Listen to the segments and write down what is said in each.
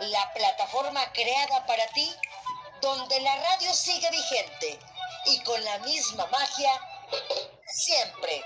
La plataforma creada para ti, donde la radio sigue vigente y con la misma magia siempre.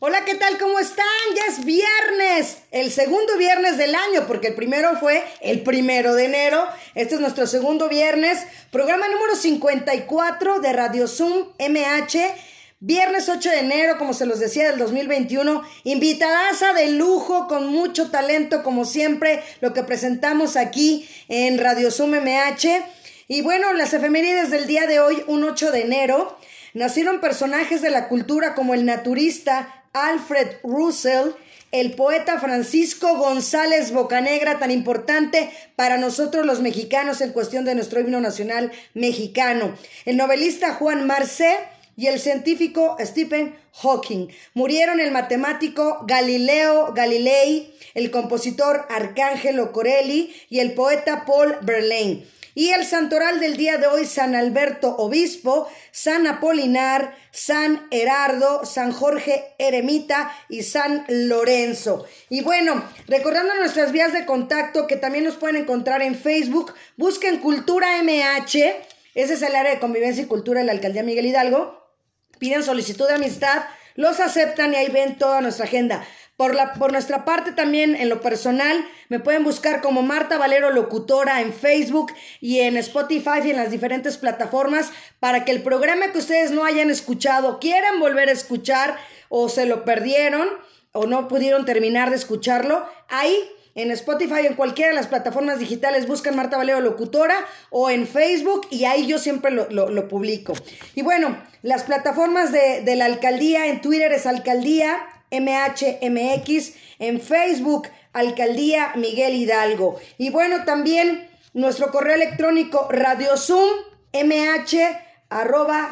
Hola, ¿qué tal? ¿Cómo están? Ya es viernes, el segundo viernes del año, porque el primero fue el primero de enero. Este es nuestro segundo viernes, programa número 54 de Radio Zoom MH. Viernes 8 de enero, como se los decía, del 2021. Invitadaza de lujo, con mucho talento, como siempre, lo que presentamos aquí en Radio Zoom MH. Y bueno, las efemérides del día de hoy, un 8 de enero, nacieron personajes de la cultura como el naturista Alfred Russell, el poeta Francisco González Bocanegra, tan importante para nosotros los mexicanos en cuestión de nuestro himno nacional mexicano, el novelista Juan Marcé y el científico Stephen Hawking. Murieron el matemático Galileo Galilei, el compositor Arcángelo Corelli y el poeta Paul Verlaine. Y el santoral del día de hoy, San Alberto Obispo, San Apolinar, San Herardo, San Jorge Eremita y San Lorenzo. Y bueno, recordando nuestras vías de contacto que también nos pueden encontrar en Facebook, busquen Cultura MH, ese es el área de convivencia y cultura de la Alcaldía Miguel Hidalgo. Piden solicitud de amistad, los aceptan y ahí ven toda nuestra agenda. Por, la, por nuestra parte también en lo personal me pueden buscar como Marta Valero Locutora en Facebook y en Spotify y en las diferentes plataformas para que el programa que ustedes no hayan escuchado, quieran volver a escuchar o se lo perdieron o no pudieron terminar de escucharlo, ahí en Spotify, en cualquiera de las plataformas digitales, buscan Marta Valero Locutora o en Facebook y ahí yo siempre lo, publico. Y bueno, las plataformas de, de la alcaldía, en Twitter es alcaldía MHMX, en Facebook, Alcaldía Miguel Hidalgo. Y bueno, también nuestro correo electrónico radiosum arroba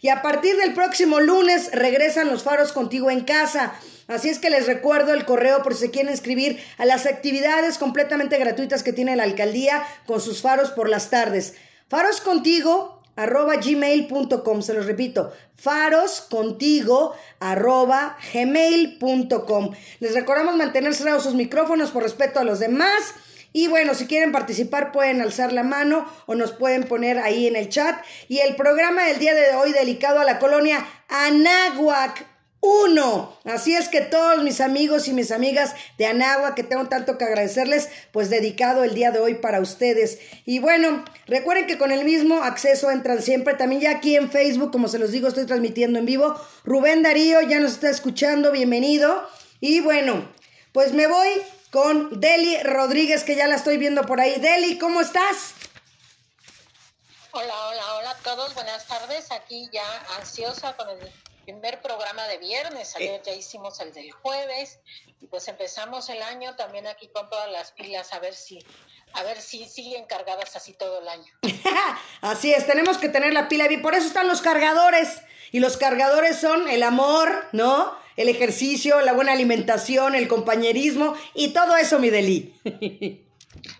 Y a partir del próximo lunes regresan los faros contigo en casa. Así es que les recuerdo el correo por si se quieren inscribir a las actividades completamente gratuitas que tiene la alcaldía con sus faros por las tardes. Faros contigo arroba gmail.com, se los repito, faroscontigo arroba gmail.com. Les recordamos mantener cerrados sus micrófonos por respeto a los demás. Y bueno, si quieren participar pueden alzar la mano o nos pueden poner ahí en el chat. Y el programa del día de hoy dedicado a la colonia Anáhuac, uno. Así es que todos mis amigos y mis amigas de Anagua, que tengo tanto que agradecerles, pues dedicado el día de hoy para ustedes. Y bueno, recuerden que con el mismo acceso entran siempre, también ya aquí en Facebook, como se los digo, estoy transmitiendo en vivo. Rubén Darío ya nos está escuchando, bienvenido. Y bueno, pues me voy con Deli Rodríguez, que ya la estoy viendo por ahí. Deli, ¿cómo estás? Hola, hola, hola a todos, buenas tardes. Aquí ya ansiosa con el primer programa de viernes, ayer eh. ya hicimos el del jueves y pues empezamos el año también aquí con todas las pilas a ver si a ver si siguen cargadas así todo el año. así es, tenemos que tener la pila bien, por eso están los cargadores y los cargadores son el amor, ¿no? El ejercicio, la buena alimentación, el compañerismo y todo eso, mi Deli.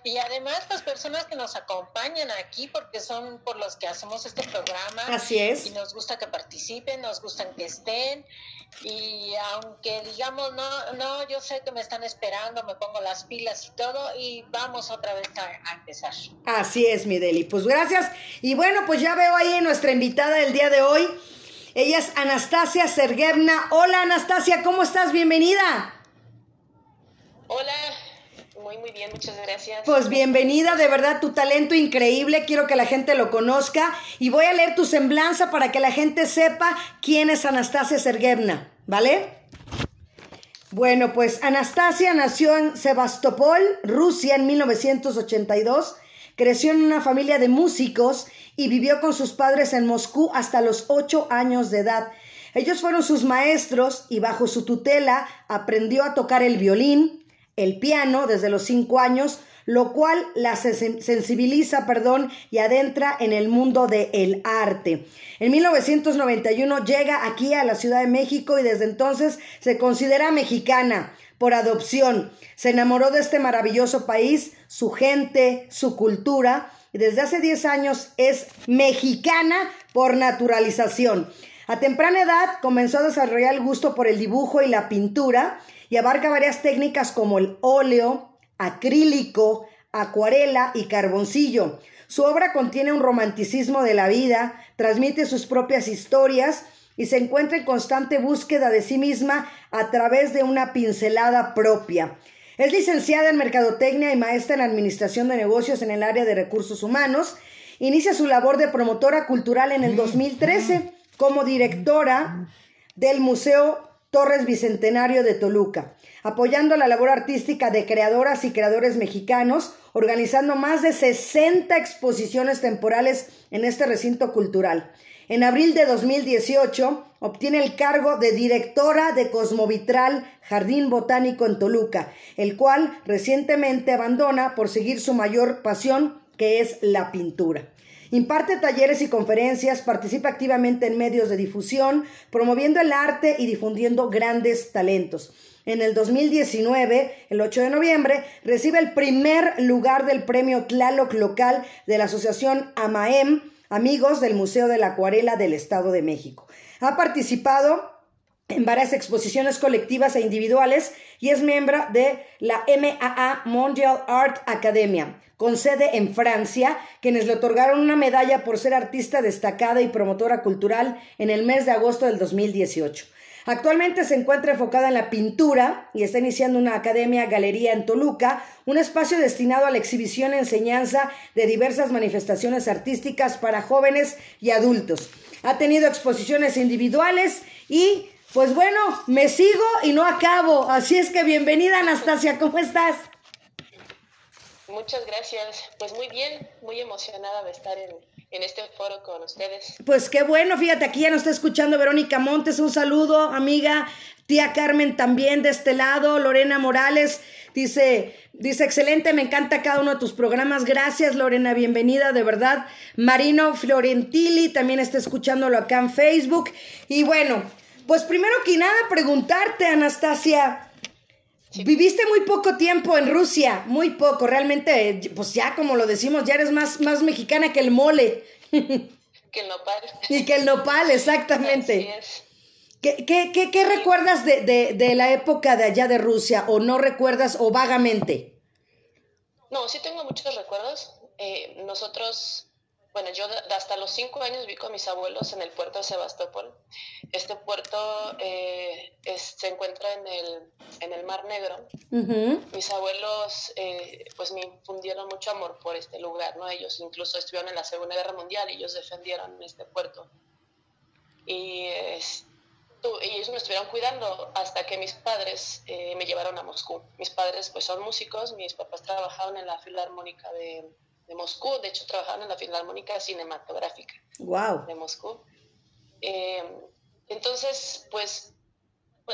Y además, las personas que nos acompañan aquí, porque son por los que hacemos este programa. Así es. Y nos gusta que participen, nos gustan que estén. Y aunque digamos, no, no, yo sé que me están esperando, me pongo las pilas y todo, y vamos otra vez a, empezar. Así es, mi Deli. Pues gracias. Y bueno, pues ya veo ahí nuestra invitada del día de hoy. Ella es Anastasia Serguevna. Hola, Anastasia, ¿cómo estás? Bienvenida. Hola, muy, bien, muchas gracias. Pues bienvenida, de verdad, tu talento increíble, quiero que la gente lo conozca y voy a leer tu semblanza para que la gente sepa quién es Anastasia Serguevna, ¿vale? Bueno, pues Anastasia nació en Sebastopol, Rusia, en 1982. Creció en una familia de músicos y vivió con sus padres en Moscú hasta los ocho años de edad. Ellos fueron sus maestros y bajo su tutela aprendió a tocar el violín, el piano desde los cinco años, lo cual la sensibiliza, perdón, y adentra en el mundo del arte. En 1991 llega aquí a la Ciudad de México y desde entonces se considera mexicana por adopción. Se enamoró de este maravilloso país, su gente, su cultura y desde hace 10 años es mexicana por naturalización. A temprana edad comenzó a desarrollar el gusto por el dibujo y la pintura y abarca varias técnicas como el óleo, acrílico, acuarela y carboncillo. Su obra contiene un romanticismo de la vida, transmite sus propias historias y se encuentra en constante búsqueda de sí misma a través de una pincelada propia. Es licenciada en Mercadotecnia y maestra en Administración de Negocios en el área de recursos humanos. Inicia su labor de promotora cultural en el 2013 como directora del Museo Torres Bicentenario de Toluca, apoyando la labor artística de creadoras y creadores mexicanos, organizando más de 60 exposiciones temporales en este recinto cultural. En abril de 2018 obtiene el cargo de directora de Cosmovitral Jardín Botánico en Toluca, el cual recientemente abandona por seguir su mayor pasión, que es la pintura. Imparte talleres y conferencias, participa activamente en medios de difusión, promoviendo el arte y difundiendo grandes talentos. En el 2019, el 8 de noviembre, recibe el primer lugar del premio Tlaloc local de la Asociación AMAEM, Amigos del Museo de la Acuarela del Estado de México. Ha participado en varias exposiciones colectivas e individuales y es miembro de la MAA Mondial Art Academia, con sede en Francia, quienes le otorgaron una medalla por ser artista destacada y promotora cultural en el mes de agosto del 2018. Actualmente se encuentra enfocada en la pintura y está iniciando una academia galería en Toluca, un espacio destinado a la exhibición y enseñanza de diversas manifestaciones artísticas para jóvenes y adultos. Ha tenido exposiciones individuales y, pues bueno, me sigo y no acabo. Así es que bienvenida Anastasia, ¿cómo estás? Muchas gracias. Pues muy bien, muy emocionada de estar en, en este foro con ustedes. Pues qué bueno, fíjate, aquí ya nos está escuchando Verónica Montes, un saludo, amiga, tía Carmen también de este lado, Lorena Morales, dice, dice, excelente, me encanta cada uno de tus programas, gracias Lorena, bienvenida, de verdad. Marino Florentili también está escuchándolo acá en Facebook. Y bueno, pues primero que nada preguntarte, Anastasia, Viviste muy poco tiempo en Rusia, muy poco, realmente, pues ya como lo decimos, ya eres más, más mexicana que el mole. Que el nopal. Y que el nopal, exactamente. ¿Qué, qué, qué, recuerdas de, de, de, la época de allá de Rusia o no recuerdas o vagamente? No, sí tengo muchos recuerdos. Eh, nosotros bueno, yo hasta los cinco años vi con mis abuelos en el puerto de Sebastopol. Este puerto eh, se encuentra en el, en el Mar Negro. Mis abuelos eh, pues me infundieron mucho amor por este lugar, ¿no? Ellos incluso estuvieron en la Segunda Guerra Mundial y ellos defendieron este puerto. Y, ellos me estuvieron cuidando hasta que mis padres eh, me llevaron a Moscú. Mis padres pues son músicos, mis papás trabajaban en la Filarmónica de de Moscú, de hecho trabajaban en la Filarmónica Cinematográfica wow. de Moscú. Eh, entonces, pues,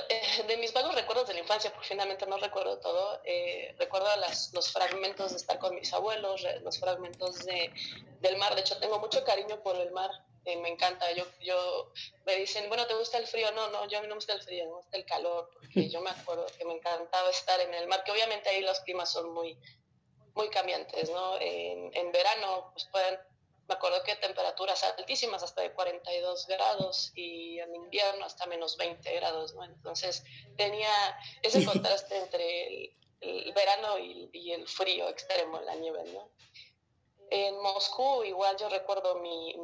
eh, de mis vagos recuerdos de la infancia, porque finalmente no recuerdo todo, eh, recuerdo las, los fragmentos de estar con mis abuelos, los fragmentos de, del mar, de hecho tengo mucho cariño por el mar, me encanta, yo, yo, me dicen, bueno, ¿te gusta el frío? No, no, yo a mí no me gusta el frío, me gusta el calor, porque yo me acuerdo que me encantaba estar en el mar, que obviamente ahí los climas son muy, muy cambiantes, ¿no? En, verano, pues pueden, me acuerdo que temperaturas altísimas hasta de 42 grados y en invierno hasta menos 20 grados, ¿no? Entonces tenía ese contraste entre el, verano y, el frío extremo, la nieve, ¿no? En Moscú igual yo recuerdo mi,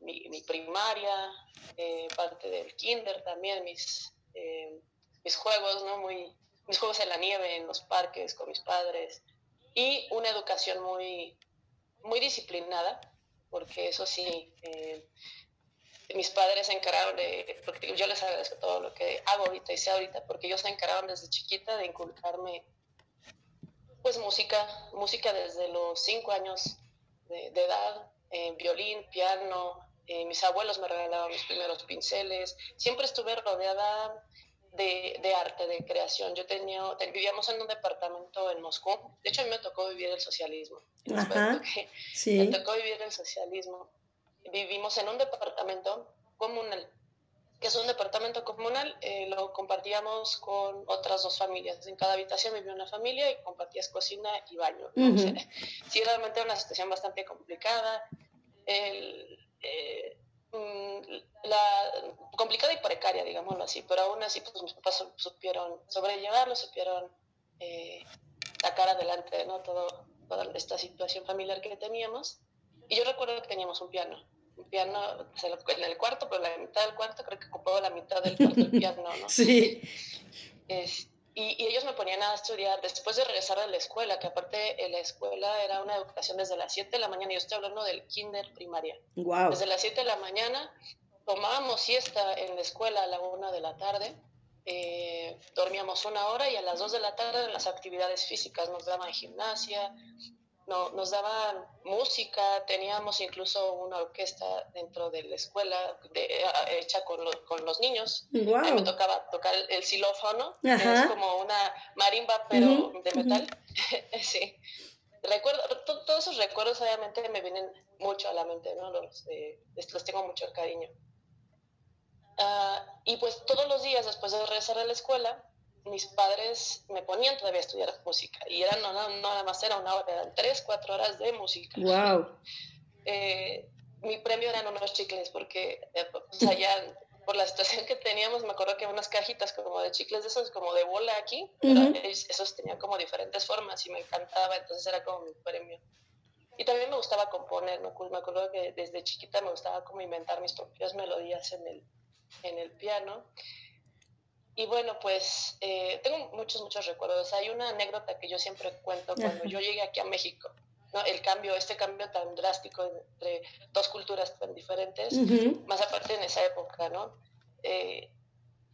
mi, mi, primaria, eh, parte del kinder también, mis, eh, mis juegos, ¿no? Muy, mis juegos en la nieve, en los parques con mis padres y una educación muy, muy disciplinada, porque eso sí, eh, mis padres se encargaron de, yo les agradezco todo lo que hago ahorita y sé ahorita, porque ellos se encargaron desde chiquita de inculcarme pues música, música desde los cinco años de, edad, eh, violín, piano, eh, mis abuelos me regalaban mis primeros pinceles, siempre estuve rodeada de, arte, de creación. Yo tenía, vivíamos en un departamento en Moscú. De hecho, a mí me tocó vivir el socialismo. Ajá, sí. Me tocó vivir el socialismo. Vivimos en un departamento comunal, que es un departamento comunal, eh, lo compartíamos con otras dos familias. En cada habitación vivía una familia y compartías cocina y baño. sí, realmente era una situación bastante complicada. El, eh, la, complicada y precaria, digámoslo así, pero aún así pues mis papás supieron sobrellevarlo, supieron eh, sacar adelante ¿no? Todo, toda esta situación familiar que teníamos. Y yo recuerdo que teníamos un piano, un piano en el cuarto, pero la mitad del cuarto creo que ocupaba la mitad del cuarto del piano, ¿no? Sí. Y, ellos me ponían a estudiar después de regresar a la escuela, que aparte en la escuela era una educación desde las 7 de la mañana, yo estoy hablando del kinder primaria. Wow. Desde las 7 de la mañana tomábamos siesta en la escuela a la 1 de la tarde eh, dormíamos una hora y a las dos de la tarde en las actividades físicas nos daban gimnasia, no, nos daban música, teníamos incluso una orquesta dentro de la escuela de, hecha con, con, los niños. A me tocaba tocar el, xilófono, que es como una marimba pero de metal. sí. Recuerdo, todos esos recuerdos obviamente me vienen mucho a la mente, ¿no? Los, eh, les tengo mucho cariño. Ah, y pues todos los días después de regresar a la escuela, mis padres me ponían todavía a estudiar música. Y eran, no, nada más era una hora, eran tres, cuatro horas de música. ¡Wow! Eh, mi premio eran unos chicles, porque eh, o ya por la situación que teníamos, me acuerdo que unas cajitas como de chicles de esos, como de bola aquí, esos tenían como diferentes formas y me encantaba, entonces era como mi premio. Y también me gustaba componer, me acuerdo que desde chiquita me gustaba como inventar mis propias melodías en el, en el piano. Y bueno, pues eh, tengo muchos, muchos recuerdos. Hay una anécdota que yo siempre cuento cuando yo llegué aquí a México. ¿no? El cambio, este cambio tan drástico entre dos culturas tan diferentes, más aparte en esa época, ¿no? Eh,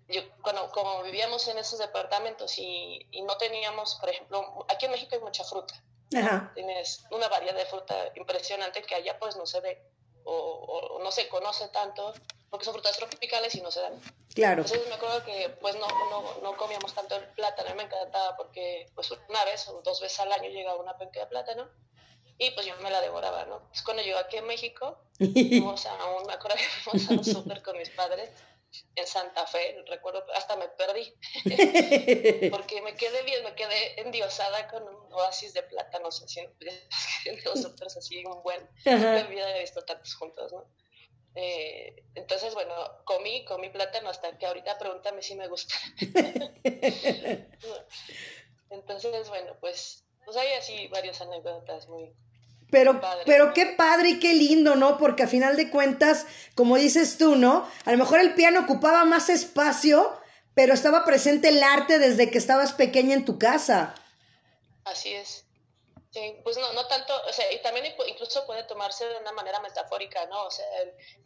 yo, cuando, como vivíamos en esos departamentos y, y, no teníamos, por ejemplo, aquí en México hay mucha fruta. Tienes una variedad de fruta impresionante que allá pues no se ve o, o no se conoce tanto porque son frutas tropicales y no se dan. Claro. Entonces me acuerdo que pues no, no, no comíamos tanto el plátano, me encantaba porque pues una vez o dos veces al año llegaba una penca de plátano y pues yo me la devoraba, ¿no? Pues cuando llegué aquí a México, fuimos a un, me acuerdo que fuimos a un súper con mis padres en Santa Fe, recuerdo, hasta me perdí, porque me quedé bien, me quedé endiosada con un oasis de plátanos, así, en los súper así, un buen, me había visto tantos juntos, ¿no? Eh, entonces, bueno, comí, comí plátano hasta que ahorita pregúntame si me gusta. entonces, bueno, pues, pues hay así varias anécdotas muy, pero, pero qué padre y qué lindo, ¿no? Porque a final de cuentas, como dices tú, ¿no? A lo mejor el piano ocupaba más espacio, pero estaba presente el arte desde que estabas pequeña en tu casa. Así es. Sí, pues no, no tanto, o sea, y también incluso puede tomarse de una manera metafórica, ¿no? O sea,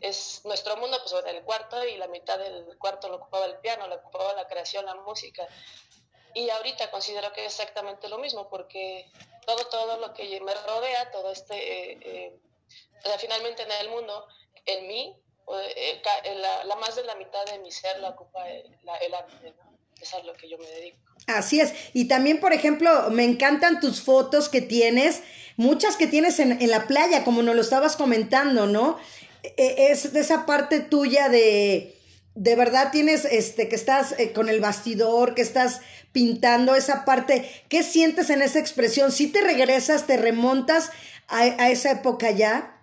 es nuestro mundo, pues bueno, el cuarto y la mitad del cuarto lo ocupaba el piano, lo ocupaba la creación, la música. Y ahorita considero que es exactamente lo mismo, porque todo, todo lo que me rodea, todo este, eh, eh, o sea, finalmente en el mundo, en mí, eh, la, la, más de la mitad de mi ser la ocupa el, el arte, ¿no? es a lo que yo me dedico. Así es. Y también, por ejemplo, me encantan tus fotos que tienes, muchas que tienes en, en la playa, como nos lo estabas comentando, ¿no? E, es de esa parte tuya de, de verdad tienes, este, que estás eh, con el bastidor, que estás pintando esa parte. ¿Qué sientes en esa expresión? ¿Si te regresas, te remontas a, a esa época ya?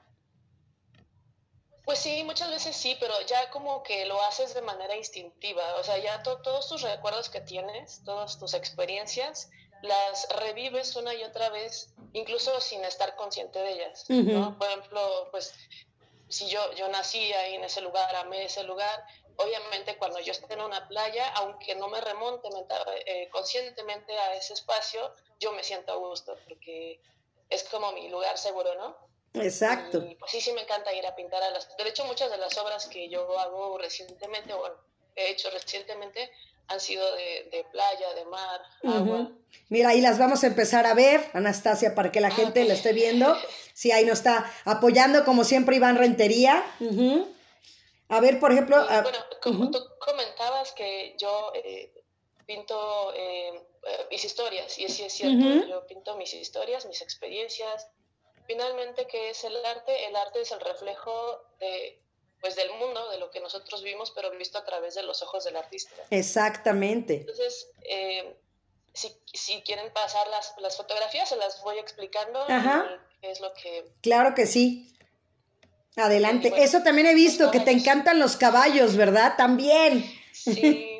Pues sí, muchas veces sí, pero ya como que lo haces de manera instintiva, o sea, ya todos tus recuerdos que tienes, todas tus experiencias, las revives una y otra vez, incluso sin estar consciente de ellas, ¿no? Por ejemplo, pues si yo, yo nací ahí en ese lugar, amé ese lugar, obviamente cuando yo esté en una playa, aunque no me remonte eh, conscientemente a ese espacio, yo me siento a gusto porque es como mi lugar seguro, ¿no? Exacto. pues sí, sí me encanta ir a pintar a las... De hecho, muchas de las obras que yo hago recientemente, o he hecho recientemente, han sido de, playa, de mar, agua. Mira, ahí las vamos a empezar a ver, Anastasia, para que la ah, gente la esté viendo. Sí, ahí nos está apoyando, como siempre, Iván Rentería. A ver, por ejemplo... Ah, bueno, como tú comentabas que yo eh, pinto eh, eh, mis historias, y sí es cierto, yo pinto mis historias, mis experiencias, finalmente, ¿qué es el arte? El arte es el reflejo de, pues, del mundo, de lo que nosotros vimos, pero visto a través de los ojos del artista. Exactamente. Entonces, eh, si, si, quieren pasar las, las, fotografías, se las voy explicando Ajá. qué es lo que... Claro que sí. Adelante. Eso también he visto, que te encantan los caballos, ¿verdad? También. Sí.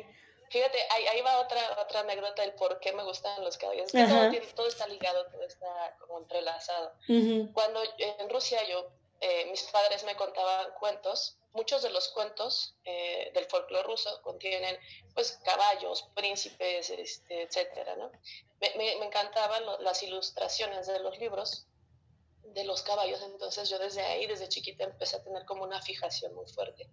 Fíjate, ahí, va otra, otra anécdota del por qué me gustan los caballos. Todo, está ligado, todo está como entrelazado. Cuando en Rusia yo, eh, mis padres me contaban cuentos, muchos de los cuentos eh, del folclore ruso contienen pues caballos, príncipes, este, etcétera, ¿no? Me, me, me encantaban las ilustraciones de los libros de los caballos, entonces yo desde ahí, desde chiquita, empecé a tener como una fijación muy fuerte.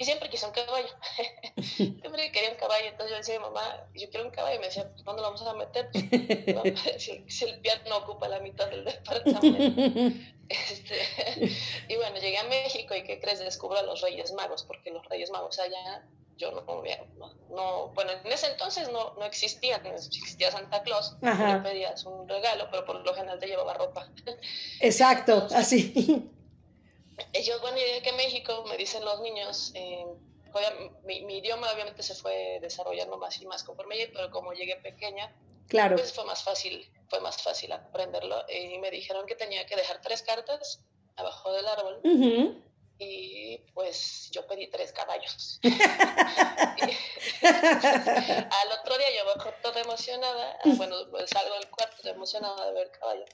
Y siempre quise un caballo. siempre quería un caballo. Entonces yo decía a mi mamá, yo quiero un caballo. Y me decía, pues, ¿dónde lo vamos a meter? si, el piano no ocupa la mitad del departamento. Este, y bueno, llegué a México y ¿qué crees? Descubro a los Reyes Magos, porque los Reyes Magos allá yo no, no, no, bueno, en ese entonces no, no existía, existía Santa Claus, le pedías un regalo, pero por lo general te llevaba ropa. Exacto, así. Yo cuando llegué aquí a México, me dicen los niños, eh, mi, mi, idioma obviamente se fue desarrollando más y más conforme pero como llegué pequeña, claro. pues fue más fácil, fue más fácil aprenderlo. Y me dijeron que tenía que dejar tres cartas abajo del árbol y pues yo pedí tres caballos. al otro día yo bajo toda emocionada, ah, bueno, pues salgo del cuarto emocionada de ver caballos.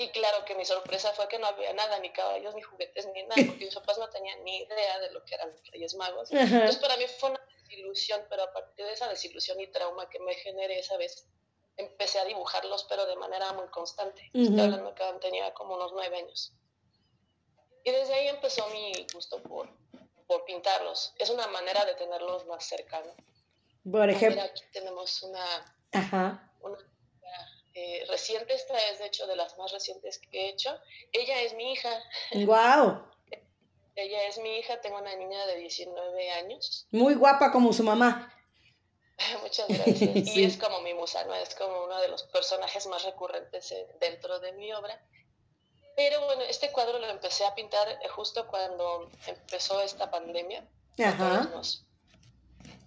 Y claro que mi sorpresa fue que no había nada, ni caballos, ni juguetes, ni nada, porque mis papás no tenían ni idea de lo que eran los Reyes Magos. Entonces para mí fue una desilusión, pero a partir de esa desilusión y trauma que me generé esa vez, empecé a dibujarlos, pero de manera muy constante. Estoy hablando que tenía como unos nueve años. Y desde ahí empezó mi gusto por, por pintarlos. Es una manera de tenerlos más cercanos. Por ejemplo. aquí tenemos una, Ajá. una eh, reciente, esta es de hecho de las más recientes que he hecho. Ella es mi hija. ¡Wow! Ella es mi hija, tengo una niña de 19 años. Muy guapa como su mamá. Muchas gracias. Y es como mi musa, ¿no? Es como uno de los personajes más recurrentes eh, dentro de mi obra. Pero bueno, este cuadro lo empecé a pintar eh, justo cuando empezó esta pandemia. Ajá. Nos,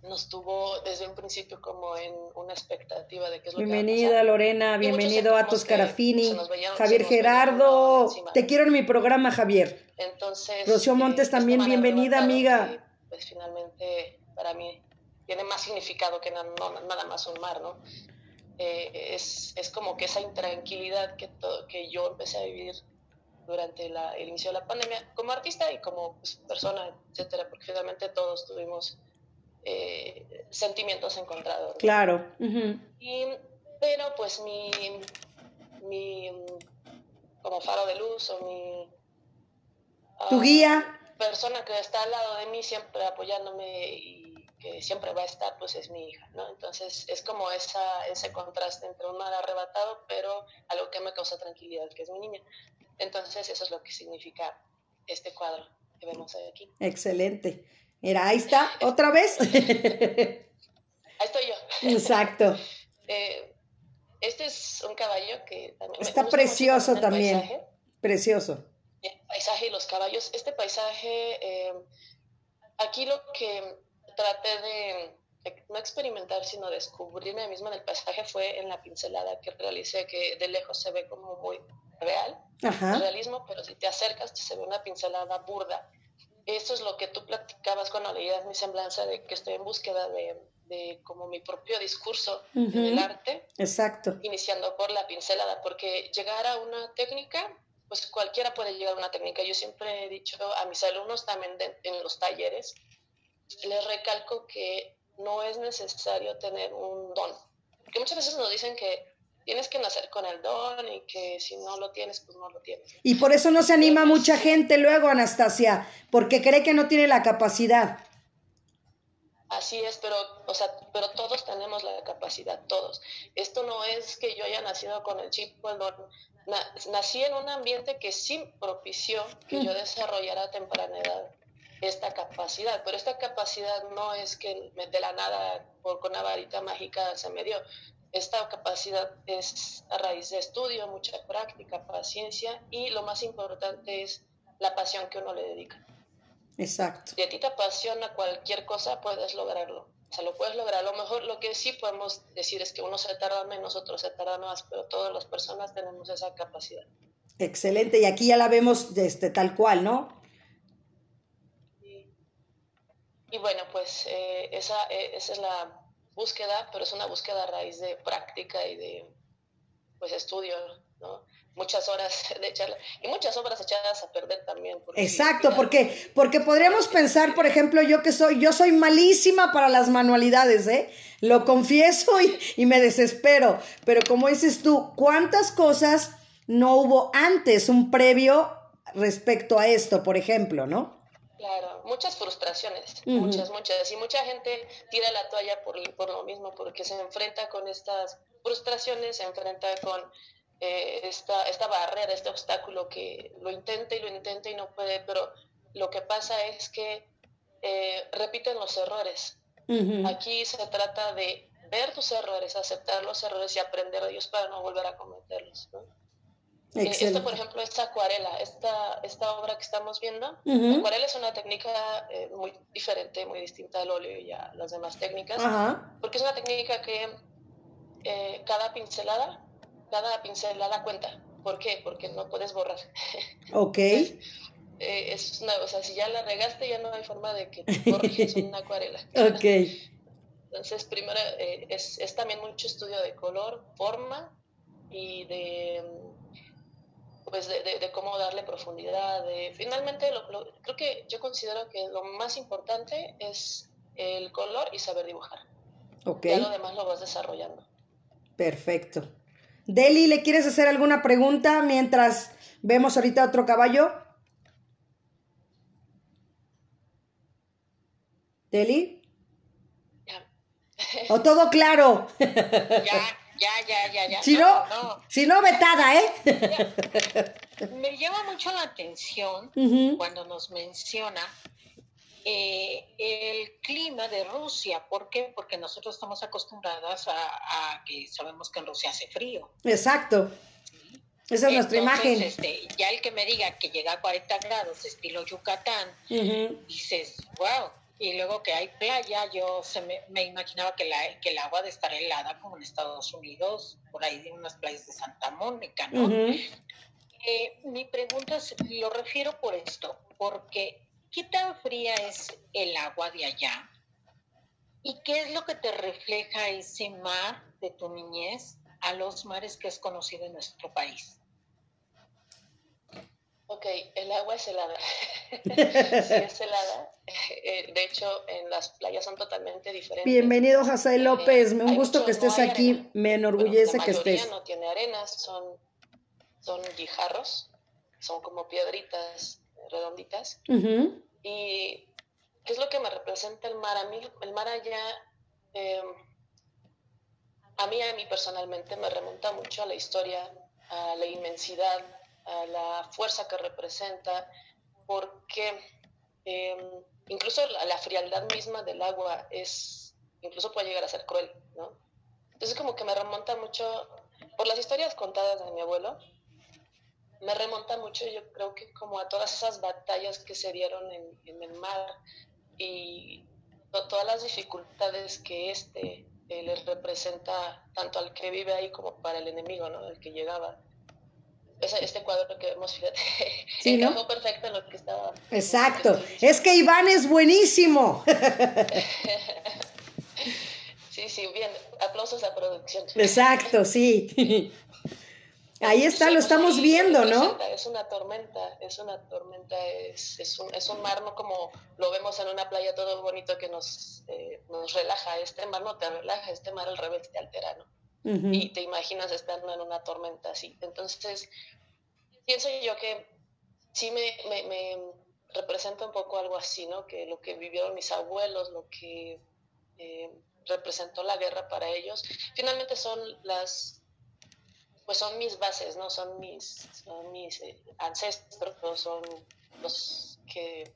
nos, tuvo desde un principio como en una expectativa de qué es lo Bienvenida, que va a Lorena, bienvenido a Tos Carafini. Javier Gerardo, te quiero en mi programa, Javier. Entonces. Rocío Montes también, bienvenida, amiga. pues finalmente para mí tiene más significado que nada, nada más un mar, ¿no? Eh, es, es, como que esa intranquilidad que, que yo empecé a vivir durante el inicio de la pandemia como artista y como pues, persona, etcétera, porque finalmente todos tuvimos eh, sentimientos encontrados. Claro. y, pero pues mi, mi, como faro de luz o mi... tu guía. Persona que está al lado de mí siempre apoyándome y que siempre va a estar, pues es mi hija, ¿no? Entonces es como esa, ese contraste entre un mar arrebatado, pero algo que me causa tranquilidad, que es mi niña. Entonces eso es lo que significa este cuadro que vemos aquí. Excelente. Mira, ahí está, otra vez. ahí estoy yo. Exacto. Eh, este es un caballo que también está precioso también. Precioso. El paisaje y los caballos. Este paisaje, eh, aquí lo que traté de no experimentar, sino descubrirme misma en el paisaje fue en la pincelada que realicé, que de lejos se ve como muy real, realismo, pero si te acercas se ve una pincelada burda. Eso es lo que tú platicabas cuando leías mi semblanza de que estoy en búsqueda de, de como mi propio discurso en el arte. Exacto. Iniciando por la pincelada, porque llegar a una técnica, pues cualquiera puede llegar a una técnica. Yo siempre he dicho a mis alumnos también en los talleres, les recalco que no es necesario tener un don. Porque muchas veces nos dicen que tienes que nacer con el don y que si no lo tienes, pues no lo tienes. Y por eso no se anima mucha gente luego, Anastasia, porque cree que no tiene la capacidad. Así es, pero, o sea, pero todos tenemos la capacidad, todos. Esto no es que yo haya nacido con el chip o el don. nací en un ambiente que sí propició que yo mm. desarrollara a temprana edad esta capacidad, pero esta capacidad no es que de la nada por con una varita mágica se me dio. Esta capacidad es a raíz de estudio, mucha práctica, paciencia y lo más importante es la pasión que uno le dedica. Exacto. Si a ti te apasiona cualquier cosa, puedes lograrlo. O sea, lo puedes lograr. A lo mejor lo que sí podemos decir es que uno se tarda menos, otro se tarda más, pero todas las personas tenemos esa capacidad. Excelente, y aquí ya la vemos este, tal cual, ¿no? Y, y bueno, pues eh, esa, eh, esa es la búsqueda, pero es una búsqueda a raíz de práctica y de pues estudio, ¿no? muchas horas de echarla y muchas obras echadas a perder también. Exacto, porque porque podríamos pensar, por ejemplo, yo que soy yo soy malísima para las manualidades, ¿eh? Lo confieso y, y me desespero, pero como dices tú, ¿cuántas cosas no hubo antes un previo respecto a esto, por ejemplo, ¿no? Claro, muchas frustraciones, muchas, muchas. Y mucha gente tira la toalla por, por lo mismo, porque se enfrenta con estas frustraciones, se enfrenta con eh, esta, esta barrera, este obstáculo que lo intenta y lo intenta y no puede, pero lo que pasa es que eh, repiten los errores. Aquí se trata de ver tus errores, aceptar los errores y aprender de ellos para no volver a cometerlos. Eh, esto, por ejemplo, esta acuarela, esta, esta obra que estamos viendo, acuarela es una técnica muy diferente, muy distinta al óleo y a las demás técnicas, porque es una técnica que cada pincelada cada pincelada cuenta. ¿Por qué? Porque no puedes borrar. Ok. Eh, es una, o sea, si ya la regaste, ya no hay forma de que corriges una acuarela. ok. Entonces, primero eh, es, es, también mucho estudio de color, forma y de pues de, de, cómo darle profundidad. De, finalmente, lo, creo que yo considero que lo más importante es el color y saber dibujar. Ok. Ya lo demás lo vas desarrollando. Perfecto. Deli, ¿le quieres hacer alguna pregunta mientras vemos ahorita otro caballo? Deli. ¿O todo claro? Ya, ya, ya, ya, ya. Si no, Si no vetada, ¿eh? Me llama mucho la atención cuando nos menciona eh, el clima de Rusia. ¿Por qué? Porque nosotros estamos acostumbradas a, que sabemos que en Rusia hace frío. Exacto. Esa es nuestra imagen. Este, ya el que me diga que llega a 40 grados, estilo Yucatán, dices, wow. Y luego que hay playa, yo se me, imaginaba que, la, que el agua de estar helada como en Estados Unidos, por ahí en unas playas de Santa Mónica, ¿no? Eh, mi pregunta es, lo refiero por esto, porque ¿Qué tan fría es el agua de allá? ¿Y qué es lo que te refleja ese mar de tu niñez a los mares que es conocido en nuestro país? Ok, el agua es helada. sí, es helada. Eh, de hecho, en las playas son totalmente diferentes. Bienvenido, José López. Eh, un gusto que estés aquí. Me enorgullece que estés. no tiene arenas, son, son guijarros, son como piedritas redonditas. Y qué es lo que me representa el mar. A mí, el mar allá, em, a mí, a mí personalmente, me remonta mucho a la historia, a la inmensidad, a la fuerza que representa, porque em, incluso la, frialdad misma del agua es, incluso puede llegar a ser cruel, ¿no? Entonces como que me remonta mucho, por las historias contadas de mi abuelo, me remonta mucho, yo creo que como a todas esas batallas que se dieron en, el mar y todas las dificultades que este eh, les representa tanto al que vive ahí como para el enemigo, ¿no? El que llegaba. Este cuadro que vemos, fíjate, sí, encajó perfecto en lo que estaba. Exacto. Es que Iván es buenísimo. sí, sí, bien. Aplausos a producción. Exacto, sí. Ahí está, lo estamos viendo, ¿no? Es una tormenta, es una tormenta, es, es, un, es un mar, no como lo vemos en una playa todo bonito que nos, eh, nos relaja. Este mar no te relaja, este mar al revés te altera, ¿no? Y te imaginas estando en una tormenta así. Entonces, pienso yo que sí me, me, me representa un poco algo así, ¿no? Que lo que vivieron mis abuelos, lo que eh, representó la guerra para ellos, finalmente son las pues son mis bases, ¿no? Son mis, son mis eh, ancestros, son los que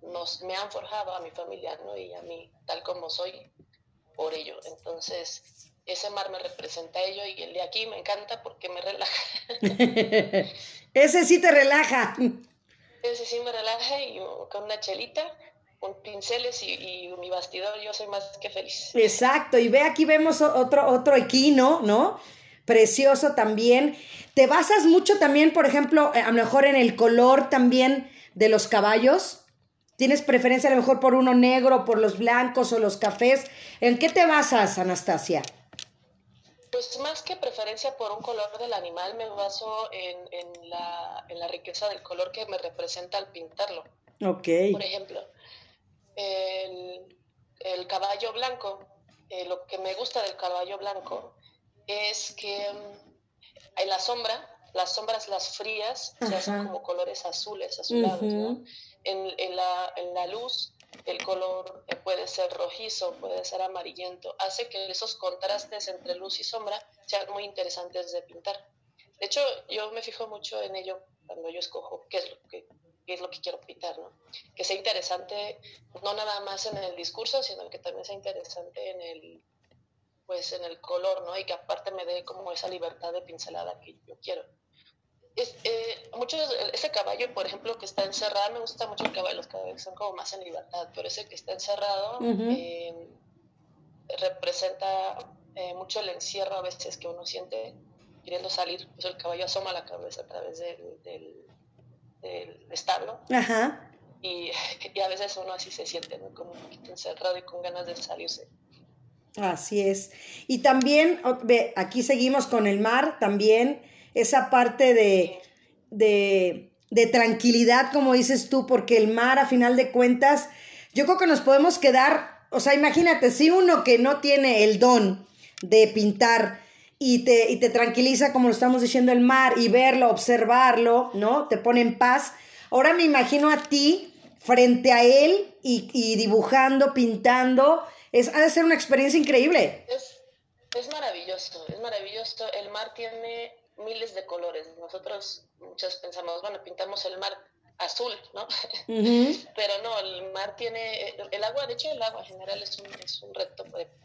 nos, me han forjado a mi familia, ¿no? Y a mí, tal como soy, por ello. Entonces, ese mar me representa a ello y el de aquí me encanta porque me relaja. ese sí te relaja. Ese sí me relaja y con una chelita, con pinceles y, y, mi bastidor yo soy más que feliz. Exacto, y ve aquí vemos otro, otro equino, ¿no? precioso también. ¿Te basas mucho también, por ejemplo, eh, a lo mejor en el color también de los caballos? ¿Tienes preferencia a lo mejor por uno negro, por los blancos o los cafés? ¿En qué te basas, Anastasia? Pues más que preferencia por un color del animal, me baso en, en, la, en la riqueza del color que me representa al pintarlo. Ok. Por ejemplo, el, el caballo blanco, eh, lo que me gusta del caballo blanco es que mm, en la sombra, las sombras, las frías, se hacen como colores azules, azulados, ¿no? En, en, la, en la luz, el color eh, puede ser rojizo, puede ser amarillento, hace que esos contrastes entre luz y sombra sean muy interesantes de pintar. De hecho, yo me fijo mucho en ello cuando yo escojo qué es lo que, qué es lo que quiero pintar, ¿no? Que sea interesante, no nada más en el discurso, sino que también sea interesante en el, pues en el color, ¿no? Y que aparte me dé como esa libertad de pincelada que yo quiero. Es, eh, muchos, ese caballo, por ejemplo, que está encerrado, me gusta mucho el caballo, los caballos que son como más en libertad, pero ese que está encerrado eh, representa eh, mucho el encierro a veces que uno siente queriendo salir, pues el caballo asoma la cabeza a través del, del, del establo. Ajá. Y, y, a veces uno así se siente, ¿no? Como un poquito encerrado y con ganas de salirse. Así es. Y también, ve, aquí seguimos con el mar, también esa parte de, de, de, tranquilidad, como dices tú, porque el mar, a final de cuentas, yo creo que nos podemos quedar, o sea, imagínate, si uno que no tiene el don de pintar y te, y te tranquiliza, como lo estamos diciendo, el mar, y verlo, observarlo, ¿no? Te pone en paz. Ahora me imagino a ti frente a él y, dibujando, pintando, es, ha de ser una experiencia increíble. Es, es maravilloso, es maravilloso. El mar tiene miles de colores. Nosotros muchos pensamos, bueno, pintamos el mar azul, ¿no? Uh -huh. Pero no, el mar tiene, el agua, de hecho el agua en general es un, es un reto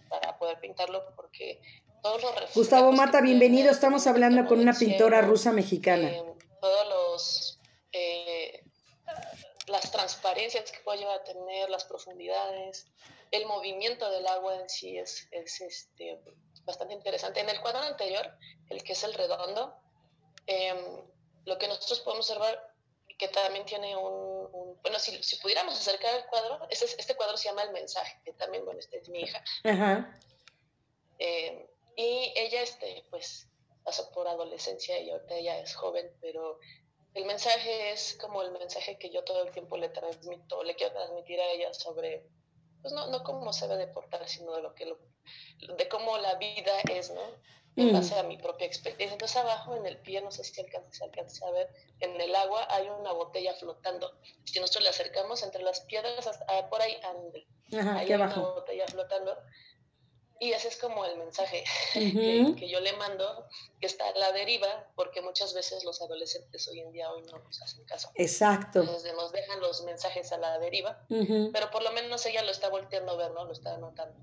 para poder pintarlo porque todos los Gustavo Mata, bienvenido, estamos hablando con una pintora rusa mexicana. Eh, todos los, eh, las transparencias que puede llegar a tener, las profundidades, el movimiento del agua en sí es, es este, bastante interesante. En el cuadro anterior, el que es el redondo, eh, lo que nosotros podemos observar, que también tiene un, un bueno, si, si, pudiéramos acercar el cuadro, este, este, cuadro se llama El Mensaje, que también, bueno, esta es mi hija. -huh. eh, y ella, este, pues, pasó por adolescencia y ahorita ella es joven, pero el mensaje es como el mensaje que yo todo el tiempo le transmito, le quiero transmitir a ella sobre pues no, no cómo se debe portar, sino de lo que lo, de cómo la vida es, ¿no? En mm. base a mi propia experiencia. Entonces abajo en el pie, no sé si alcanza, se alcanza a ver, en el agua hay una botella flotando. Si nosotros le acercamos entre las piedras, hasta, ah, por ahí, Ajá, hay una abajo. botella flotando. Y ese es como el mensaje uh -huh. que, que, yo le mando, que está a la deriva, porque muchas veces los adolescentes hoy en día hoy no nos hacen caso. Exacto. Entonces nos dejan los mensajes a la deriva, uh -huh. pero por lo menos ella lo está volteando a ver, ¿no? Lo está anotando.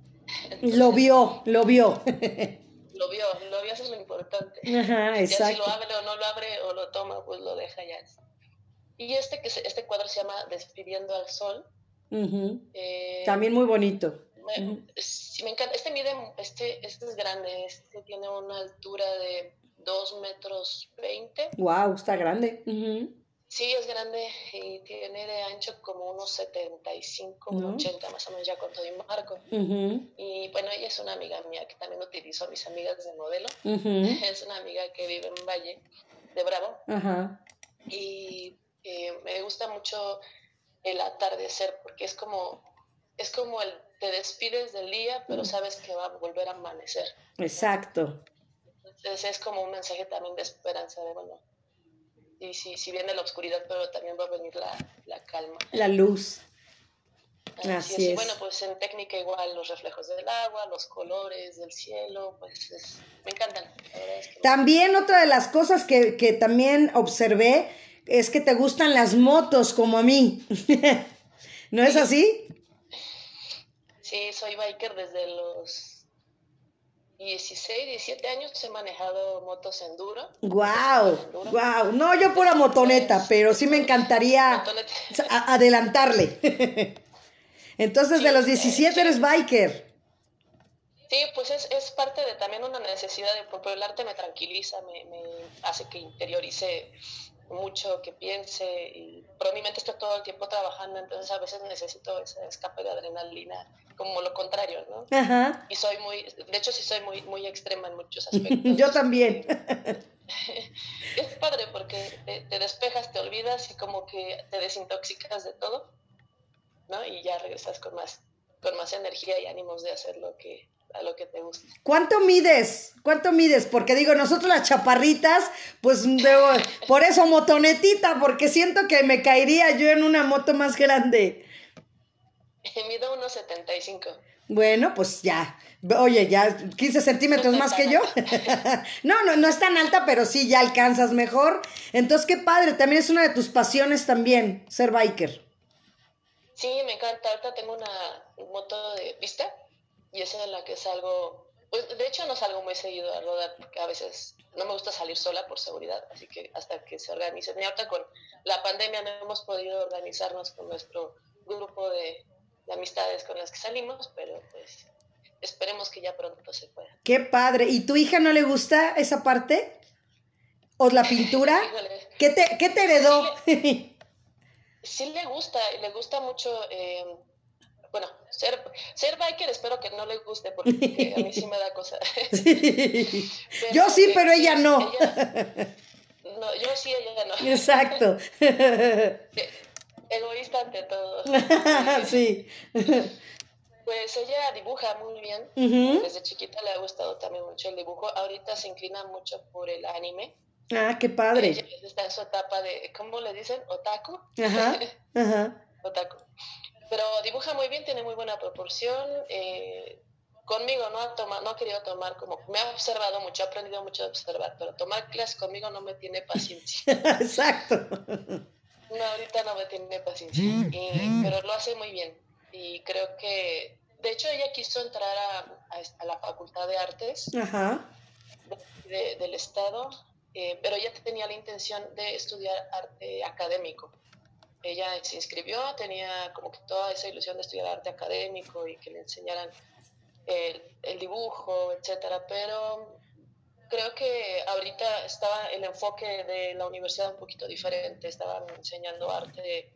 Entonces, lo vio, lo vio. lo vio, lo vio, eso es lo importante. Ajá, exacto. Ya si lo abre o no lo abre o lo toma, pues lo deja ya. Y este, que se, este cuadro se llama Despidiendo al Sol. Uh -huh. eh, También muy bonito. Me, uh -huh. sí, me encanta. Este mide, este, este es grande, este tiene una altura de 2 metros 20. Wow, está grande. Uh -huh. Sí, es grande y tiene de ancho como unos 75, uh -huh. 80 más o menos ya con todo y marco. Y bueno, ella es una amiga mía que también utilizo a mis amigas de modelo. Es una amiga que vive en Valle de Bravo. Y eh, me gusta mucho el atardecer porque es como, es como el te despides del día, pero sabes que va a volver a amanecer. Exacto. Entonces es como un mensaje también de esperanza, de bueno, y si, si viene la oscuridad, pero también va a venir la, la calma. La luz. Así, Así es. es. Y bueno, pues en técnica igual los reflejos del agua, los colores del cielo, pues es, me encantan. Es que también otra de las cosas que, que también observé es que te gustan las motos como a mí. ¿No es así? Sí, soy biker desde los 16, 17 años. He manejado motos enduro. ¡Wow! Enduro. ¡Wow! No, yo pura motoneta, pero sí me encantaría adelantarle. Entonces, sí, de los 17 sí. eres biker. Sí, pues es, es, parte de también una necesidad de, porque el arte me tranquiliza, me, me hace que interiorice mucho, que piense, y, pero mi mente está todo el tiempo trabajando, entonces a veces necesito ese escape de adrenalina, como lo contrario, ¿no? Ajá. Y soy muy, de hecho sí soy muy, muy extrema en muchos aspectos. Yo también. es padre porque te, te, despejas, te olvidas y como que te desintoxicas de todo, ¿no? Y ya regresas con más, con más energía y ánimos de hacer lo que, a lo que te gusta. ¿Cuánto mides? ¿Cuánto mides? Porque digo, nosotros las chaparritas, pues por eso motonetita, porque siento que me caería yo en una moto más grande. Mido unos 75. Bueno, pues ya. Oye, ya 15 centímetros más que yo. no, no, no es tan alta, pero sí ya alcanzas mejor. Entonces, qué padre. También es una de tus pasiones también, ser biker. Sí, me encanta. Ahorita tengo una moto de pista y esa es la que salgo. Pues de hecho no salgo muy seguido a rodar porque a veces no me gusta salir sola por seguridad, así que hasta que se organicen. Y ahorita con la pandemia no hemos podido organizarnos con nuestro grupo de, de amistades con las que salimos, pero pues esperemos que ya pronto se pueda. Qué padre. ¿Y tu hija no le gusta esa parte? ¿O la pintura? ¿Qué te, qué te heredó? Sí le, sí le gusta, le gusta mucho, eh, bueno, ser, ser biker espero que no le guste porque a mí sí me da cosa. Sí. yo sí, pero ella no. Ella, no. Yo sí, ella no. Exacto. Egoísta ante todo. sí. Pues ella dibuja muy bien. Uh -huh. Desde chiquita le ha gustado también mucho el dibujo. Ahorita se inclina mucho por el anime. Ah, qué padre. Ella está en su etapa de, ¿cómo le dicen? Otaku. Ajá. Ajá. Otaku. Pero dibuja muy bien, tiene muy buena proporción. Eh, conmigo no ha, tomado, no ha querido tomar como, me ha observado mucho, ha aprendido mucho de observar, pero tomar clases conmigo no me tiene paciencia. Exacto. No, ahorita no me tiene paciencia, y, pero lo hace muy bien. Y creo que, de hecho, ella quiso entrar a, a, a la Facultad de Artes Ajá. De, del Estado, eh, pero ella tenía la intención de estudiar arte académico. Ella se inscribió, tenía como que toda esa ilusión de estudiar arte académico y que le enseñaran el, dibujo, etcétera, pero creo que ahorita estaba el enfoque de la universidad un poquito diferente, estaban enseñando arte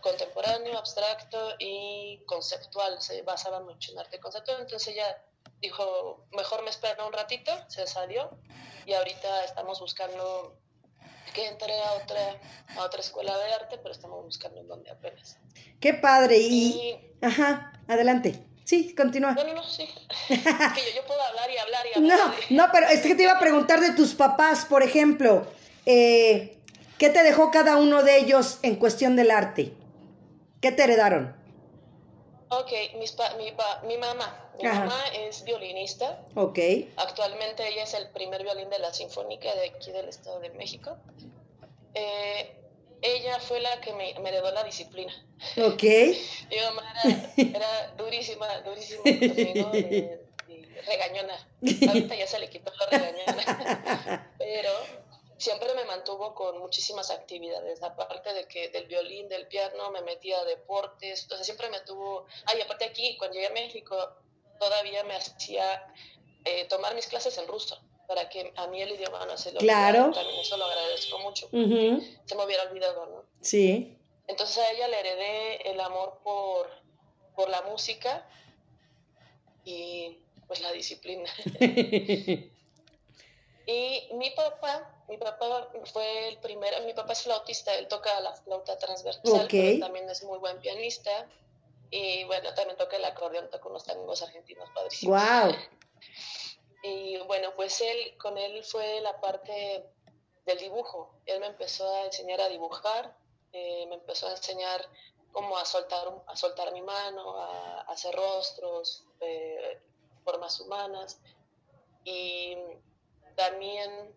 contemporáneo, abstracto y conceptual, se basaban mucho en arte conceptual, entonces ella dijo, mejor me espero un ratito, se salió y ahorita estamos buscando que entre a otra, a otra escuela de arte, pero estamos buscando en dónde apenas. Qué padre, y... y... Ajá, adelante. Sí, continúa. No, no, no, sí. que yo, yo, puedo hablar y hablar y hablar. No, no, pero es que te iba a preguntar de tus papás, por ejemplo. Eh, ¿Qué te dejó cada uno de ellos en cuestión del arte? ¿Qué te heredaron? Ok, mis pa, mi, pa, mi mamá. Mi Ajá. mamá es violinista. Ok. Actualmente ella es el primer violín de la Sinfónica de aquí del Estado de México. Eh, ella fue la que me, me heredó la disciplina. Ok. Mi mamá era, era durísima, durísima conmigo, eh, y regañona. Ahorita ya se le quitó la regañona. Pero siempre me mantuvo con muchísimas actividades, aparte de que del violín, del piano, me metía a deportes, entonces siempre me tuvo, ay, aparte aquí, cuando llegué a México, todavía me hacía eh, tomar mis clases en ruso, para que a mí el idioma no se lo claro. olvidara, también eso lo agradezco mucho, uh -huh. se me hubiera olvidado, ¿no? Sí. Entonces a ella le heredé el amor por, por la música y pues la disciplina. y mi papá, mi papá fue el primero, mi papá es flautista, él toca la flauta transversal, okay. pero también es muy buen pianista. Y bueno, también toca el acordeón, toca unos tangos argentinos padrísimos. ¡Wow! Y bueno, pues él, con él fue la parte del dibujo. Él me empezó a enseñar a dibujar, eh, me empezó a enseñar cómo a soltar, a soltar mi mano, a, a hacer rostros, eh, formas humanas. Y también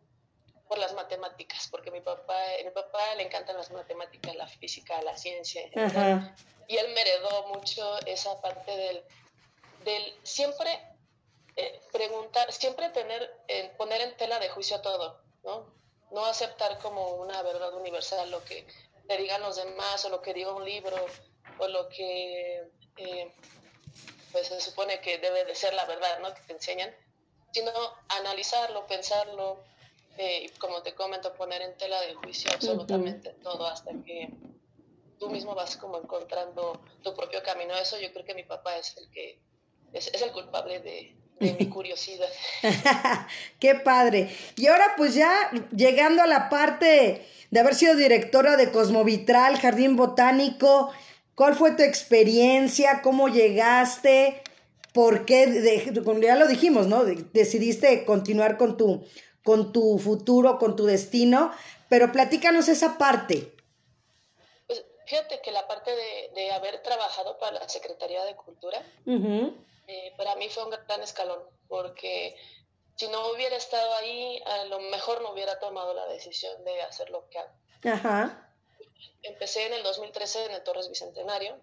por las matemáticas, porque mi papá, a mi papá le encantan las matemáticas, la física, la ciencia. Ajá. Y él me heredó mucho esa parte del, del siempre eh, preguntar, siempre tener, eh, poner en tela de juicio todo, ¿no? No aceptar como una verdad universal lo que te digan los demás o lo que diga un libro o lo que eh, pues se supone que debe de ser la verdad, ¿no? Que te enseñan, sino analizarlo, pensarlo, eh, y como te comento, poner en tela de juicio absolutamente todo hasta que tú mismo vas como encontrando tu propio camino. Eso yo creo que mi papá es el que es, es el culpable de, de mi curiosidad. Qué padre. Y ahora pues ya llegando a la parte de haber sido directora de Cosmovitral, Jardín Botánico, ¿cuál fue tu experiencia? ¿Cómo llegaste? ¿Por qué? De, ya lo dijimos, ¿no? decidiste continuar con tu, con tu futuro, con tu destino, pero platícanos esa parte. Pues fíjate que la parte de, de haber trabajado para la Secretaría de Cultura, eh, para mí fue un gran escalón, porque si no hubiera estado ahí, a lo mejor no hubiera tomado la decisión de hacer lo que hago. Ajá. Empecé en el 2013 en el Torres Bicentenario.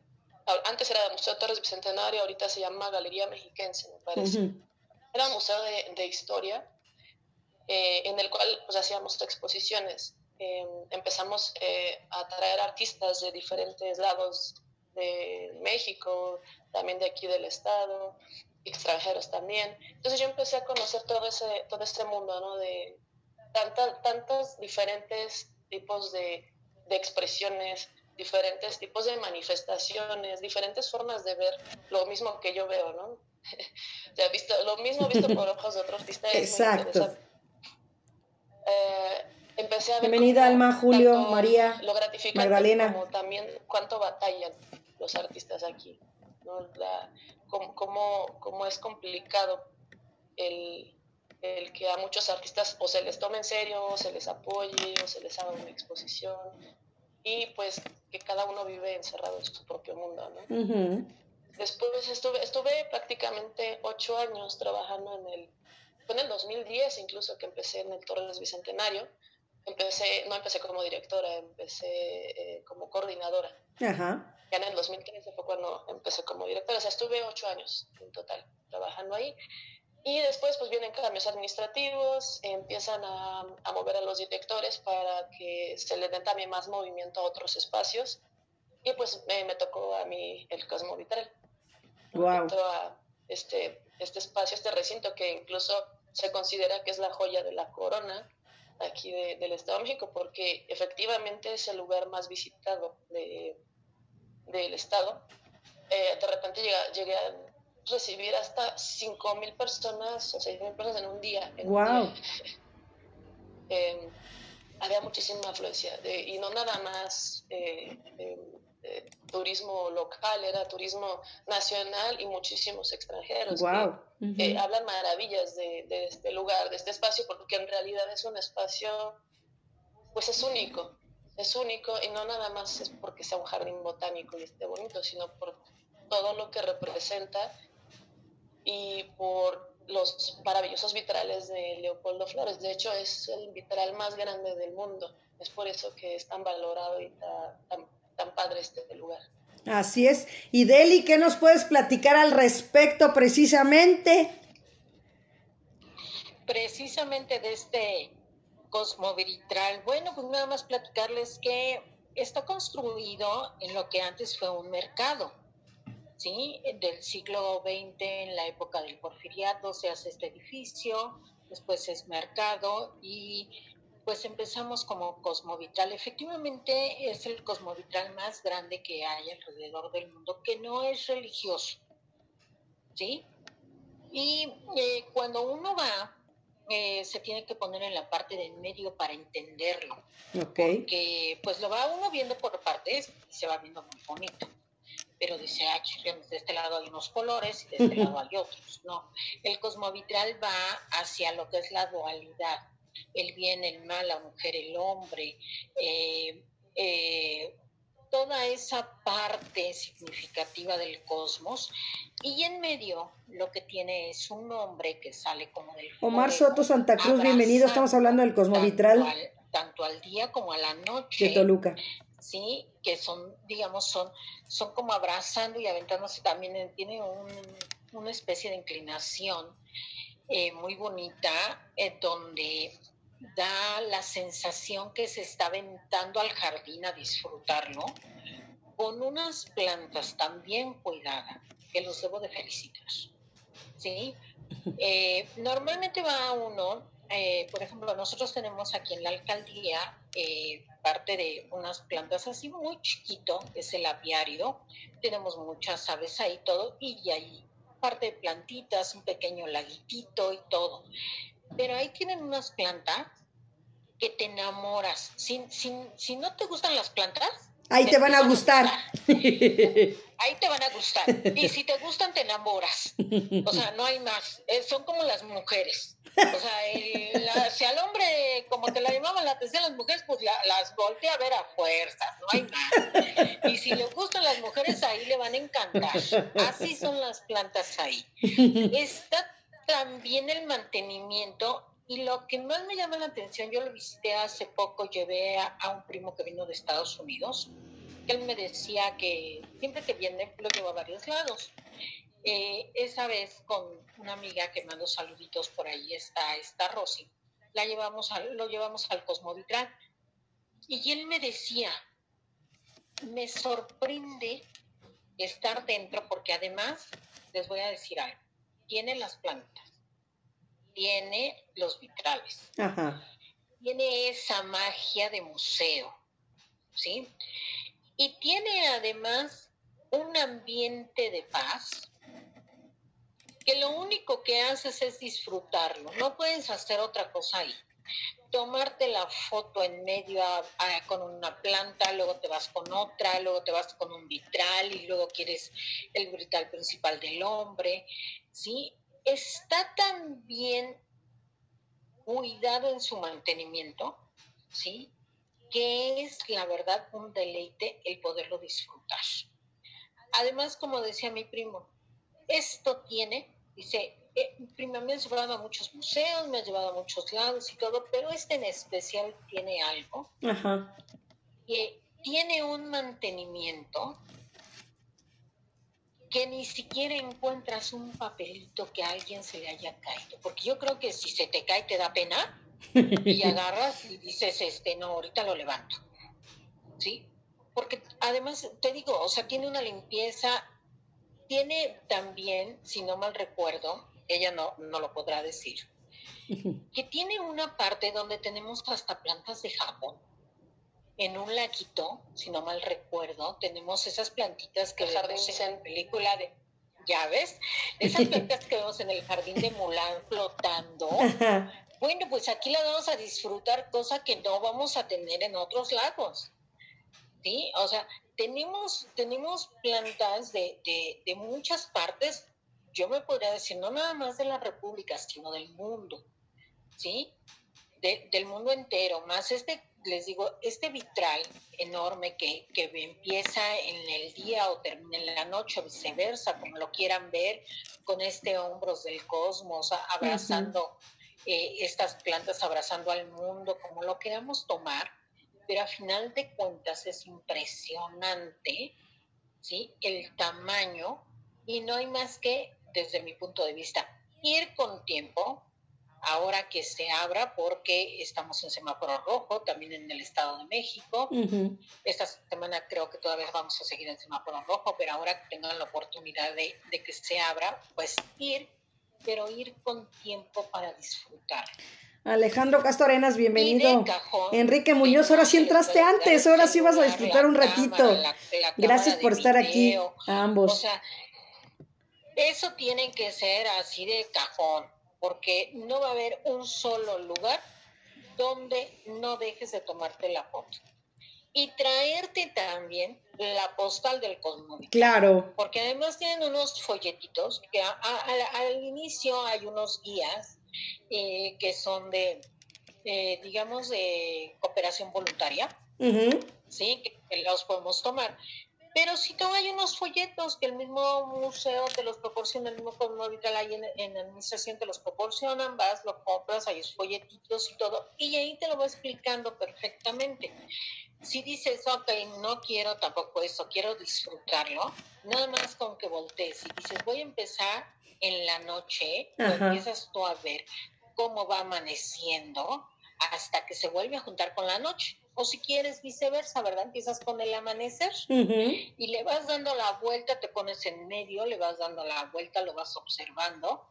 Antes era el Museo Torres Bicentenario, ahorita se llama Galería Mexiquense, me parece. Era un museo de, de historia eh, en el cual pues, hacíamos exposiciones. Em, empezamos eh, a traer artistas de diferentes lados de México, también de aquí del estado, extranjeros también. Entonces yo empecé a conocer todo, ese, todo este mundo, ¿no? De tantos diferentes tipos de, de expresiones, diferentes tipos de manifestaciones, diferentes formas de ver lo mismo que yo veo, ¿no? o sea, visto, lo mismo visto por ojos de otro artista. Exacto. Eh, empecé a ver Bienvenida Alma, Julio, María, lo Magdalena. como también cuánto batallan los artistas aquí, ¿no? La, cómo, es complicado el, el, que a muchos artistas o se les tome en serio, o se les apoye, o se les haga una exposición, y pues que cada uno vive encerrado en su propio mundo, ¿no? Después estuve, estuve prácticamente ocho años trabajando en el, fue en el 2010 incluso que empecé en el Torres Bicentenario, empecé, no empecé como directora, empecé eh, como coordinadora. Ajá. Ya en el 2013 fue cuando empecé como directora, o sea, estuve ocho años en total trabajando ahí. Y después pues vienen cambios administrativos, empiezan a, a mover a los directores para que se le den también más movimiento a otros espacios. Y pues me, me tocó a mí el Cosmo Vital. Wow. A este, este espacio, este recinto que incluso se considera que es la joya de la corona aquí del Estado de México, porque efectivamente es el lugar más visitado de, del Estado. Eh, de repente llegué, a recibir hasta 5.000 personas o 6.000 personas en un día. ¡Wow! Em, había muchísima afluencia y no nada más eh, em, turismo local, era turismo nacional y muchísimos extranjeros wow. que hablan maravillas de, de, este lugar, de este espacio, porque en realidad es un espacio, pues es único, es único y no nada más es porque sea un jardín botánico y esté bonito, sino por todo lo que representa y por los maravillosos vitrales de Leopoldo Flores. De hecho, es el vitral más grande del mundo. Es por eso que es tan valorado y tan tan padre este lugar. Así es. Y Deli, ¿qué nos puedes platicar al respecto precisamente? Precisamente de este cosmovitral. Bueno, pues nada más platicarles que está construido en lo que antes fue un mercado. ¿Sí? Del siglo XX, en la época del porfiriato, se hace este edificio, después es mercado y pues empezamos como Cosmovitral. Efectivamente es el Cosmovitral más grande que hay alrededor del mundo, que no es religioso. ¿Sí? Y eh, cuando uno va, eh, se tiene que poner en la parte de medio para entenderlo. Okay. Porque pues lo va uno viendo por partes y se va viendo muy bonito. Pero dice, ah, de este lado hay unos colores y de este lado hay otros. No, el cosmovitral va hacia lo que es la dualidad el bien, el mal, la mujer, el hombre, eh, eh, toda esa parte significativa del cosmos. Y en medio lo que tiene es un hombre que sale como del... Omar Soto Santa Cruz, bienvenido, estamos hablando del cosmovitral. Tanto al, tanto al día como a la noche. De Toluca. Sí, que son, digamos, son, son como abrazando y aventándose también, tiene una especie de inclinación eh, muy bonita, donde da la sensación que se está aventando al jardín a disfrutarlo, con unas plantas tan bien cuidadas que los debo de felicitar. ¿sí? Eh, normalmente va uno eh, por ejemplo, nosotros tenemos aquí en la alcaldía eh, parte de unas plantas así muy chiquito, es el apiario, tenemos muchas aves ahí todo, y hay parte de plantitas, un pequeño laguitito y todo. Pero ahí tienen unas plantas que te enamoras. Si, si no te gustan las plantas, Ahí te, van a gustar. Ahí te van a gustar. Y si te gustan, te enamoras. O sea, no hay más. Eh, son como las mujeres. O sea, si al hombre, como te la llamaban la atención las mujeres, pues las voltea a ver a fuerzas. No hay más. Y si le gustan las mujeres, ahí le van a encantar. Así son las plantas ahí. Está también el mantenimiento y lo que más me llama la atención, yo lo visité hace poco, llevé a, un primo que vino de Estados Unidos, él me decía que siempre que viene lo llevo a varios lados. Eh, esa vez con una amiga que mandó saluditos por ahí está, está Rosy, la llevamos lo llevamos al Cosmovitral y él me decía, me sorprende estar dentro porque además, les voy a decir algo, tiene las plantas tiene los vitrales. Tiene esa magia de museo, ¿sí? Y tiene además un ambiente de paz que lo único que haces es disfrutarlo, no puedes hacer otra cosa ahí. Tomarte la foto en medio con una planta, luego te vas con otra, luego te vas con un vitral y luego quieres el vitral principal del hombre, ¿sí? está tan bien cuidado en su mantenimiento, ¿sí? Que es, la verdad, un deleite el poderlo disfrutar. Además, como decía mi primo, esto tiene, dice, eh, primo me ha llevado a muchos museos, me ha llevado a muchos lados y todo, pero este en especial tiene algo que tiene un mantenimiento que ni siquiera encuentras un papelito que a alguien se le haya caído. Porque yo creo que si se te cae te da pena y agarras y dices, este, no, ahorita lo levanto. ¿Sí? Porque además, te digo, o sea, tiene una limpieza, tiene también, si no mal recuerdo, ella no, no lo podrá decir, que tiene una parte donde tenemos hasta plantas de Japón en un laguito, si no mal recuerdo, tenemos esas plantitas que vemos en película de llaves, esas plantas que vemos en el jardín de Mulan flotando. Bueno, pues aquí la vamos a disfrutar, cosa que no vamos a tener en otros lagos. ¿Sí? O sea, tenemos, tenemos plantas de, de, muchas partes, yo me podría decir, no nada más de la República, sino del mundo. ¿Sí? del mundo entero, más este les digo, este vitral enorme que, empieza en el día o termina en la noche, o viceversa, como lo quieran ver, con este hombros del cosmos, abrazando eh, estas plantas, abrazando al mundo, como lo queramos tomar, pero a final de cuentas es impresionante, ¿sí? El tamaño, y no hay más que, desde mi punto de vista, ir con tiempo, ahora que se abra porque estamos en semáforo rojo, también en el Estado de México. Esta semana creo que todavía vamos a seguir en semáforo rojo, pero ahora que tengan la oportunidad de, que se abra, pues ir, pero ir con tiempo para disfrutar. Alejandro Castorenas, bienvenido. Enrique Muñoz, ahora sí entraste antes, ahora sí vas a disfrutar un ratito. Gracias por estar aquí a ambos. O sea, eso tiene que ser así de cajón porque no va a haber un solo lugar donde no dejes de tomarte la foto. Y traerte también la postal del cosmódromo. Claro. Porque además tienen unos folletitos que al inicio hay unos guías eh, que son de, digamos, de cooperación voluntaria. Sí, que los podemos tomar. Pero si no hay unos folletos que el mismo museo te los proporciona, el mismo Vital ahí en, en administración te los proporcionan, vas, lo compras, hay folletitos y todo, y ahí te lo va explicando perfectamente. Si dices, ok, no quiero tampoco eso, quiero disfrutarlo, nada más con que voltees y dices, voy a empezar en la noche, empiezas tú a ver cómo va amaneciendo hasta que se vuelve a juntar con la noche o si quieres viceversa, ¿verdad? Empiezas con el amanecer y le vas dando la vuelta, te pones en medio, le vas dando la vuelta, lo vas observando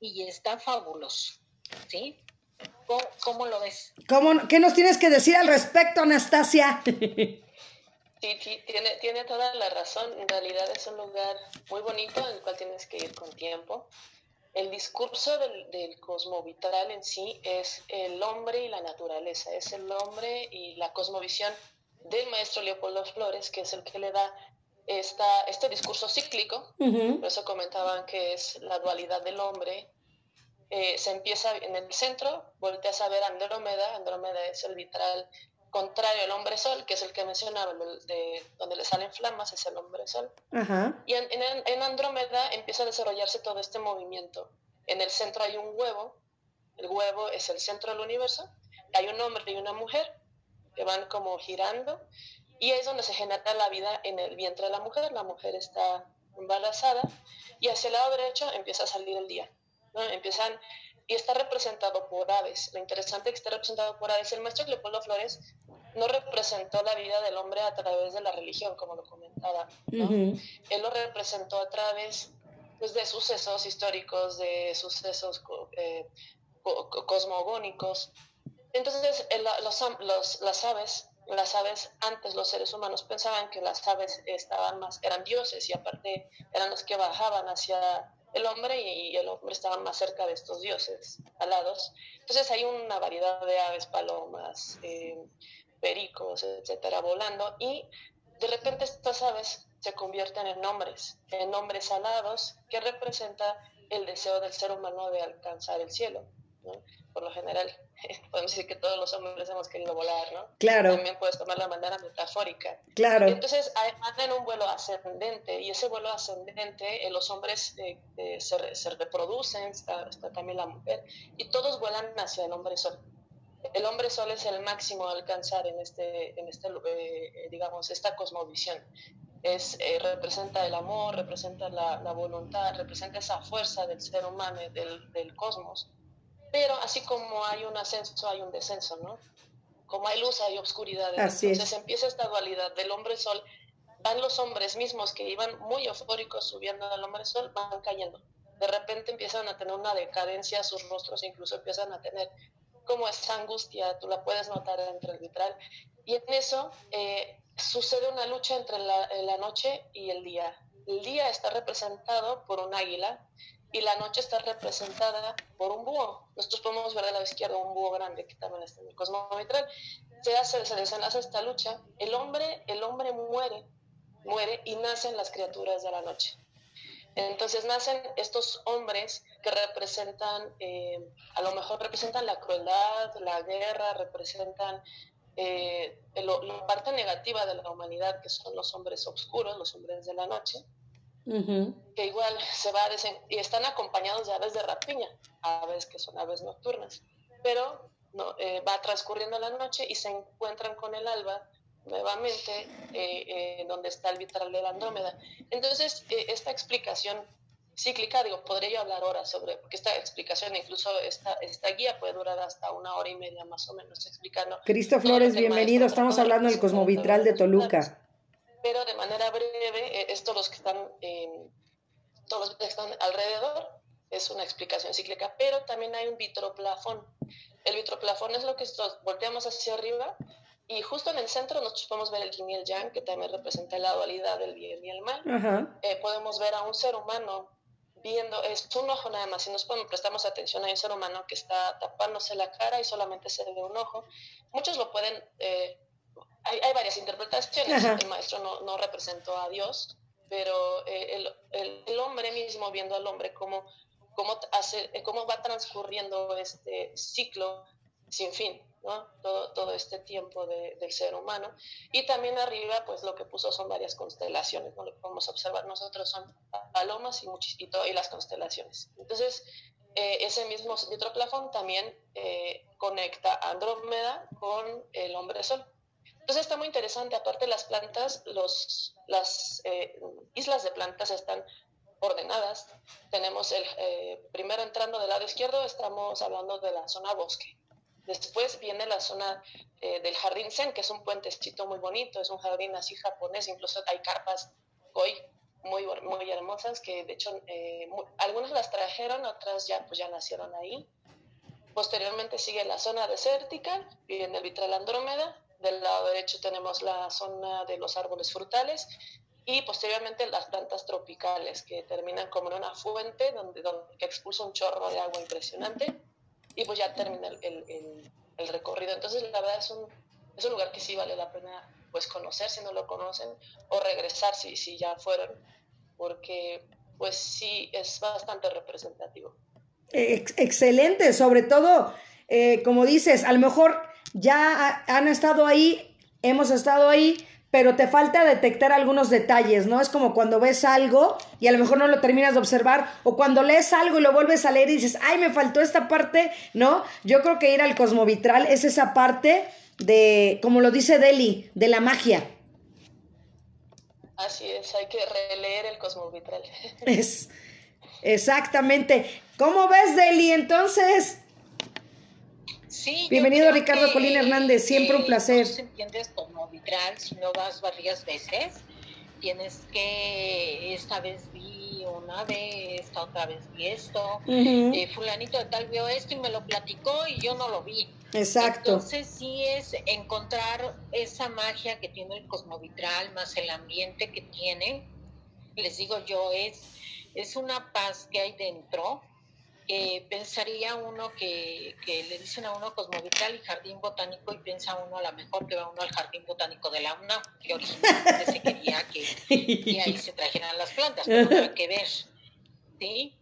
y está fabuloso, ¿sí? ¿Cómo, lo ves? ¿Cómo, ¿Qué nos tienes que decir al respecto, Anastasia? Sí, sí, tiene, tiene toda la razón. En realidad es un lugar muy bonito en el cual tienes que ir con tiempo. El discurso del, del cosmovitral en sí es el hombre y la naturaleza, es el hombre y la cosmovisión del maestro Leopoldo Flores, que es el que le da esta, este discurso cíclico, por eso comentaban que es la dualidad del hombre. Eh, se empieza en el centro, volteas a ver Andrómeda, Andrómeda es el vitral contrario al hombre sol, que es el que mencionaba, de, donde le salen flamas, es el hombre sol. Y en, en, Andrómeda empieza a desarrollarse todo este movimiento. En el centro hay un huevo, el huevo es el centro del universo, hay un hombre y una mujer que van como girando, y es donde se genera la vida en el vientre de la mujer, la mujer está embarazada, y hacia el lado derecho empieza a salir el día. ¿no? Empiezan y está representado por aves. Lo interesante es que está representado por aves. El maestro Leopoldo Flores no representó la vida del hombre a través de la religión, como lo comentaba. Él lo representó a través pues, de sucesos históricos, de sucesos eh, cosmogónicos. Entonces, los, las aves las aves antes los seres humanos pensaban que las aves estaban más eran dioses y aparte eran los que bajaban hacia el hombre y el hombre estaba más cerca de estos dioses alados. Entonces hay una variedad de aves, palomas, eh, pericos, etcétera, volando y de repente estas aves se convierten en hombres, en hombres alados que representa el deseo del ser humano de alcanzar el cielo. Por lo general, podemos decir que todos los hombres hemos querido volar, ¿no? Claro. También puedes tomar la manera metafórica. Claro. Entonces, van en un vuelo ascendente y ese vuelo ascendente, eh, los hombres eh, eh, se, se, reproducen, está, también la mujer, y todos vuelan hacia el hombre sol. El hombre sol es el máximo a alcanzar en este, en este digamos, esta cosmovisión. Es, representa el amor, representa la, la, voluntad, representa esa fuerza del ser humano, del, del cosmos pero así como hay un ascenso, hay un descenso, ¿no? Como hay luz, hay oscuridad. Entonces empieza esta dualidad del hombre-sol. Van los hombres mismos que iban muy eufóricos subiendo al hombre-sol, van cayendo. De repente empiezan a tener una decadencia, sus rostros incluso empiezan a tener como esa angustia, tú la puedes notar entre el vitral. Y en eso eh, sucede una lucha entre la, la noche y el día. El día está representado por un águila y la noche está representada por un búho. Nosotros podemos ver de la izquierda un búho grande que también está en el cosmos. Se hace, se desenlaza esta lucha. El hombre, el hombre muere, muere y nacen las criaturas de la noche. Entonces nacen estos hombres que representan, eh, a lo mejor representan la crueldad, la guerra, representan eh, la parte negativa de la humanidad, que son los hombres oscuros, los hombres de la noche que igual se va y están acompañados de aves de rapiña, aves que son aves nocturnas, pero no, eh, va transcurriendo la noche y se encuentran con el alba nuevamente eh, eh, donde está el vitral de la Andrómeda. Entonces, esta explicación cíclica, digo, podría yo hablar horas sobre, porque esta explicación, incluso esta, esta guía puede durar hasta una hora y media más o menos explicando. Cristo Flores, bienvenido, estamos hablando del cosmovitral de Toluca pero de manera breve, eh, estos los que están, todos los que están alrededor, es una explicación cíclica, pero también hay un vitroplafón. El vitroplafón es lo que volteamos hacia arriba y justo en el centro nosotros podemos ver el yin y el yang, que también representa la dualidad del bien y el mal. Eh, podemos ver a un ser humano viendo, es un ojo nada más, si nos prestamos atención a un ser humano que está tapándose la cara y solamente se ve un ojo. Muchos lo pueden eh, hay, hay varias interpretaciones. El maestro no, no, representó a Dios, pero eh, el, el, hombre mismo viendo al hombre cómo, cómo, hace, eh, cómo va transcurriendo este ciclo sin fin, ¿no? todo, todo este tiempo de, del ser humano. Y también arriba, pues lo que puso son varias constelaciones, ¿no? lo que podemos observar nosotros son palomas y, muchito, y las constelaciones. Entonces, eh, ese mismo nitroplafón también conecta a Andrómeda con el hombre sol. Entonces está muy interesante, aparte las plantas, los, las eh, islas de plantas están ordenadas. Tenemos el eh, primero entrando del lado izquierdo, estamos hablando de la zona bosque. Después viene la zona eh, del jardín Zen, que es un puentecito muy bonito, es un jardín así japonés, incluso hay carpas koi muy, muy hermosas, que de hecho algunas las trajeron, otras ya, pues ya nacieron ahí. Posteriormente sigue la zona desértica, viene el vitral Andrómeda. Del lado derecho tenemos la zona de los árboles frutales y posteriormente las plantas tropicales que terminan como en una fuente donde, donde expulsa un chorro de agua impresionante y pues ya termina el, el, el, recorrido. Entonces la verdad es un, es un lugar que sí vale la pena pues conocer si no lo conocen o regresar si, si ya fueron porque pues sí es bastante representativo. excelente, sobre todo, eh, como dices, a lo mejor ya han estado ahí, hemos estado ahí, pero te falta detectar algunos detalles, ¿no? Es como cuando ves algo y a lo mejor no lo terminas de observar, o cuando lees algo y lo vuelves a leer y dices, ay, me faltó esta parte, ¿no? Yo creo que ir al cosmovitral es esa parte de, como lo dice Deli, de la magia. Así es, hay que releer el cosmovitral. Es, exactamente. ¿Cómo ves, Deli, entonces? Sí, Bienvenido Ricardo Colín Hernández, siempre un placer. No se entiendes vitral si no vas varias veces. Tienes que, esta vez vi una vez, esta otra vez vi esto, eh, fulanito de tal vio esto y me lo platicó y yo no lo vi. Exacto. Entonces sí es encontrar esa magia que tiene el cosmovitral más el ambiente que tiene. Les digo yo, es, es una paz que hay dentro eh, pensaría uno que, le dicen a uno Cosmovitral y Jardín Botánico y piensa uno a lo mejor que va uno al Jardín Botánico de la UNA, que originalmente se quería que, ahí se trajeran las plantas, pero que ver. ¿sí?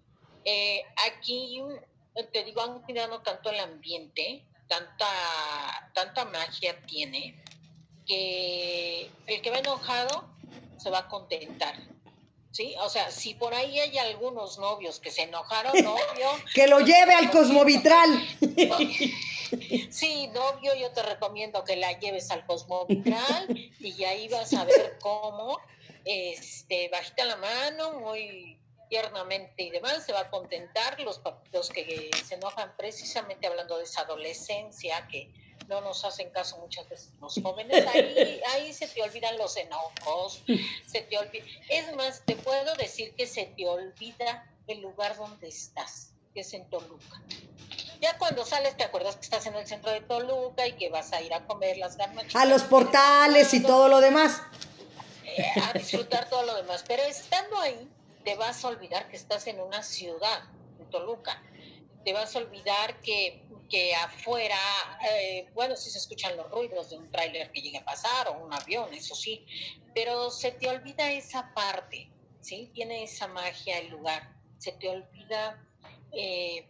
Eh, aquí, te digo, han cuidado tanto el ambiente, tanta, tanta magia tiene, que el que va enojado se va a contentar ¿sí? O sea, si por ahí hay algunos novios que se enojaron, novio... que lo lleve al cosmovitral. sí, novio, yo te recomiendo que la lleves al cosmovitral y ahí vas a ver cómo, este, bajita la mano, muy tiernamente y demás, se va a contentar los, los que se enojan precisamente hablando de esa adolescencia que no nos hacen caso muchas veces los jóvenes, ahí, ahí se te olvidan los enojos, se te olvida. Es más, te puedo decir que se te olvida el lugar donde estás, que es en Toluca. Ya cuando sales te acuerdas que estás en el centro de Toluca y que vas a ir a comer las garnachitas. A los portales y todo lo demás. Eh, a disfrutar todo lo demás. Pero estando ahí, te vas a olvidar que estás en una ciudad, en Toluca. Te vas a olvidar que que afuera, eh, bueno, si se escuchan los ruidos de un tráiler que llegue a pasar o un avión, eso sí, pero se te olvida esa parte, ¿sí? Tiene esa magia el lugar, se te olvida eh,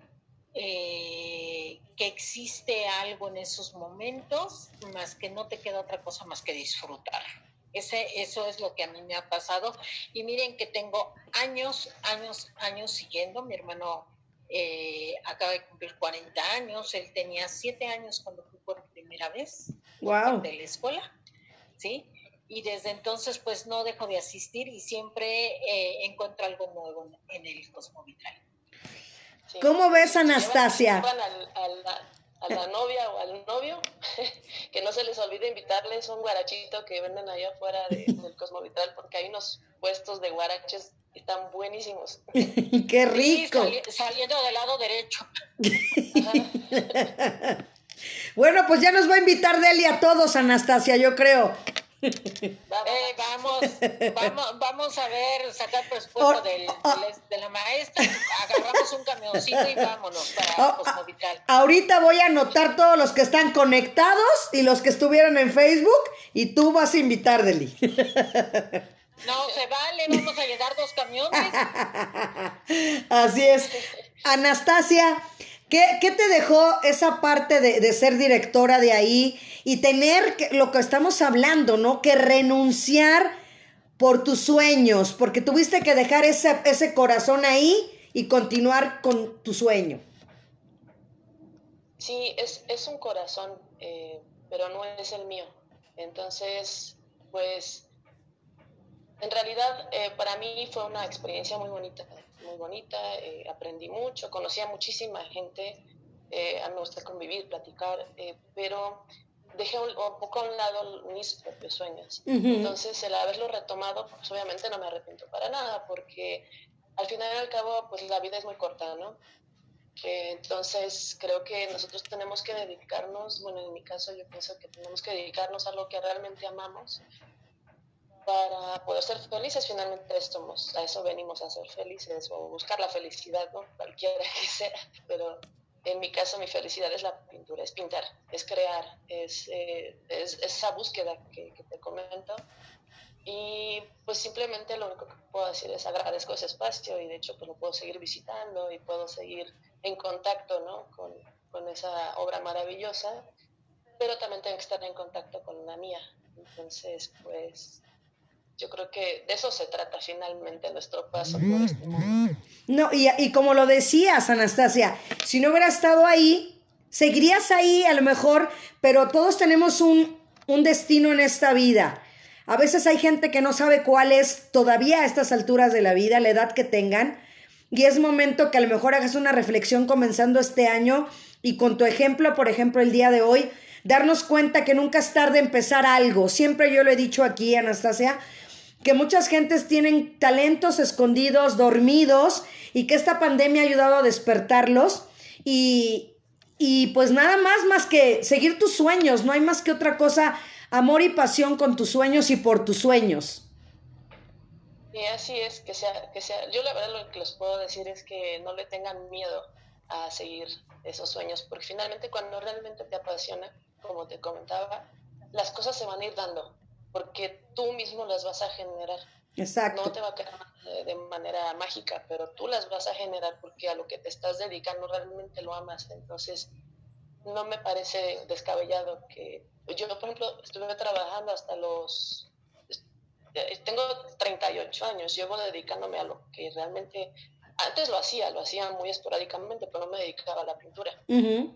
eh, que existe algo en esos momentos, más que no te queda otra cosa más que disfrutar. Ese, eso es lo que a mí me ha pasado. Y miren que tengo años, años, años siguiendo. Mi hermano eh, acaba de cumplir 40 años, él tenía 7 años cuando fui por primera vez wow. de la escuela, ¿sí? Y desde entonces pues no dejo de asistir y siempre eh, encuentro algo nuevo en el Cosmovitral. ¿Cómo ves, Anastasia? A la novia o al novio, que no se les olvide invitarles un guarachito que venden allá afuera del Cosmovitral, porque hay unos puestos de guaraches están buenísimos. ¡Qué rico! saliendo del lado derecho. bueno, pues ya nos va a invitar Deli a todos, Anastasia, yo creo. Eh, vamos, vamos, vamos a ver, sacar presupuesto del, de la maestra, agarramos un camioncito y vámonos para Cosmovital. Ahorita voy a anotar todos los que están conectados y los que estuvieron en Facebook y tú vas a invitar, Deli. No, se vale, vamos a llegar dos camiones. Así es. Anastasia, ¿qué, te dejó esa parte de, ser directora de ahí y tener lo que estamos hablando, ¿no? Que renunciar por tus sueños, porque tuviste que dejar ese, ese corazón ahí y continuar con tu sueño. Sí, es, es un corazón, eh, pero no es el mío. Entonces, pues en realidad, eh, para mí fue una experiencia muy bonita, muy bonita, eh, aprendí mucho, conocí a muchísima gente, eh, a mí me gusta convivir, platicar, pero dejé un, poco a un lado mis propios sueños. Entonces, el haberlo retomado, pues obviamente no me arrepiento para nada, porque al final y al cabo, pues la vida es muy corta, ¿no? Eh, entonces, creo que nosotros tenemos que dedicarnos, bueno, en mi caso yo pienso que tenemos que dedicarnos a lo que realmente amamos para poder ser felices. Finalmente estamos, a eso venimos a ser felices o buscar la felicidad, ¿no? Cualquiera que sea. Pero en mi caso mi felicidad es la pintura, es pintar, es crear, es, eh, es esa búsqueda que, que, te comento. Y pues simplemente lo único que puedo decir es agradezco ese espacio y de hecho pues lo puedo seguir visitando y puedo seguir en contacto ¿no? con, con esa obra maravillosa, pero también tengo que estar en contacto con la mía. Entonces pues yo creo que de eso se trata finalmente nuestro paso por este mundo. No, y, y como lo decías, Anastasia, si no hubiera estado ahí, seguirías ahí a lo mejor, pero todos tenemos un, un destino en esta vida. A veces hay gente que no sabe cuál es todavía a estas alturas de la vida, la edad que tengan, y es momento que a lo mejor hagas una reflexión comenzando este año y con tu ejemplo, por ejemplo, el día de hoy, darnos cuenta que nunca es tarde empezar algo. Siempre yo lo he dicho aquí, Anastasia, que muchas gentes tienen talentos escondidos, dormidos, y que esta pandemia ha ayudado a despertarlos. Y, y pues nada más, más que seguir tus sueños, no hay más que otra cosa, amor y pasión con tus sueños y por tus sueños. Y así es, que sea, que sea, yo la verdad lo que les puedo decir es que no le tengan miedo a seguir esos sueños, porque finalmente cuando realmente te apasiona, como te comentaba, las cosas se van a ir dando porque tú mismo las vas a generar. Exacto. No te va a quedar de manera mágica, pero tú las vas a generar porque a lo que te estás dedicando realmente lo amas. Entonces, no me parece descabellado que yo, por ejemplo, estuve trabajando hasta los... Tengo 38 años, llevo dedicándome a lo que realmente... Antes lo hacía, lo hacía muy esporádicamente, pero no me dedicaba a la pintura.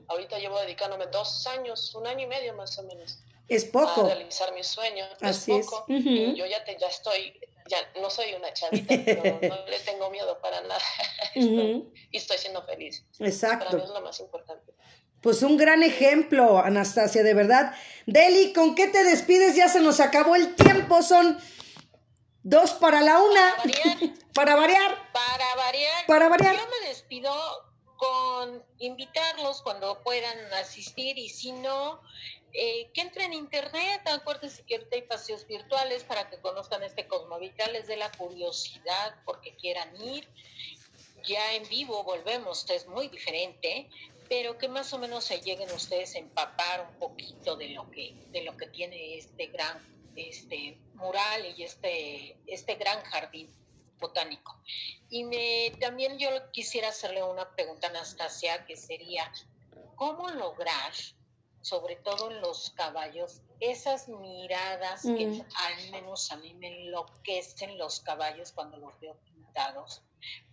Ahorita llevo dedicándome dos años, un año y medio más o menos es poco. A realizar mis sueños. Así es poco. Es. Yo ya, te, ya estoy, ya no soy una chavita, pero no le tengo miedo para nada. estoy, y estoy siendo feliz. Exacto. Para mí es lo más importante. Pues un gran ejemplo, Anastasia, de verdad. Deli, ¿con qué te despides? Ya se nos acabó el tiempo, son dos para la una. Para variar. para variar. Para variar. Para variar. Yo me despido con invitarlos cuando puedan asistir y si no, eh, que entren en internet, acuérdense que ahorita hay paseos virtuales para que conozcan este Cosmovital, les dé la curiosidad porque quieran ir. Ya en vivo volvemos, es muy diferente, pero que más o menos se lleguen ustedes a empapar un poquito de lo que, de lo que tiene este gran este mural y este, este gran jardín botánico. Y me, también yo quisiera hacerle una pregunta a Anastasia, que sería, ¿cómo lograr sobre todo en los caballos, esas miradas que Mm. al menos a mí me enloquecen los caballos cuando los veo pintados,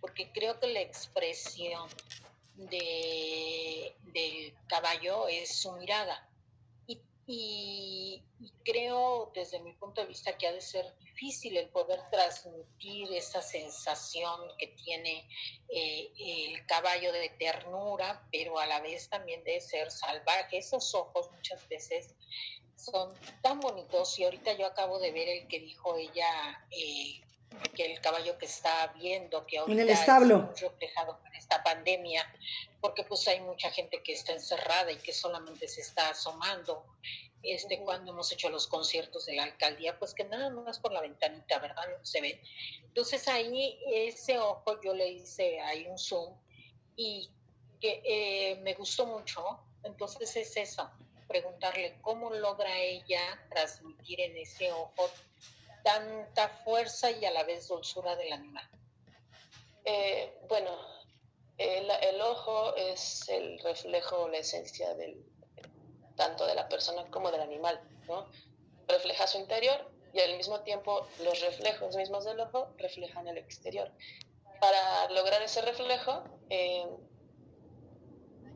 porque creo que la expresión de, del caballo es su mirada. Y, y- y creo desde mi punto de vista que ha de ser difícil el poder transmitir esa sensación que tiene eh, el caballo de ternura, pero a la vez también de ser salvaje. Esos ojos muchas veces son tan bonitos y ahorita yo acabo de ver el que dijo ella, eh, que el caballo que está viendo, que ahorita el establo. es reflejado con esta pandemia, porque pues hay mucha gente que está encerrada y que solamente se está asomando. Este, cuando hemos hecho los conciertos de la alcaldía, pues que nada más por la ventanita, ¿verdad? No se ven. Entonces ahí ese ojo yo le hice ahí un zoom y que eh, me gustó mucho. Entonces es eso, preguntarle cómo logra ella transmitir en ese ojo tanta fuerza y a la vez dulzura del animal. Eh, bueno, el, el ojo es el reflejo, la esencia del, tanto de la persona como del animal, ¿no? Refleja su interior y al mismo tiempo los reflejos mismos del ojo reflejan el exterior. Para lograr ese reflejo eh,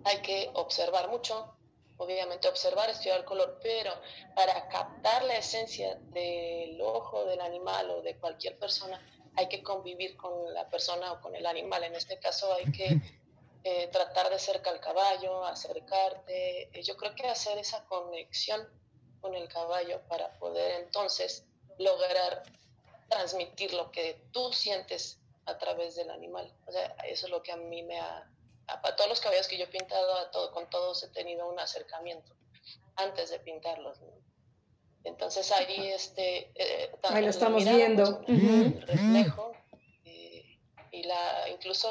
hay que observar mucho, obviamente observar, estudiar el color, pero para captar la esencia del ojo del animal o de cualquier persona, hay que convivir con la persona o con el animal. En este caso hay que eh, tratar de cerca al caballo, acercarte. Eh, yo creo que hacer esa conexión con el caballo para poder entonces lograr transmitir lo que tú sientes a través del animal. O sea, eso es lo que a mí me ha a, todos los cabellos que yo he pintado, a todo, con todos he tenido un acercamiento antes de pintarlos. Entonces ahí este ahí lo estamos viendo reflejo y la incluso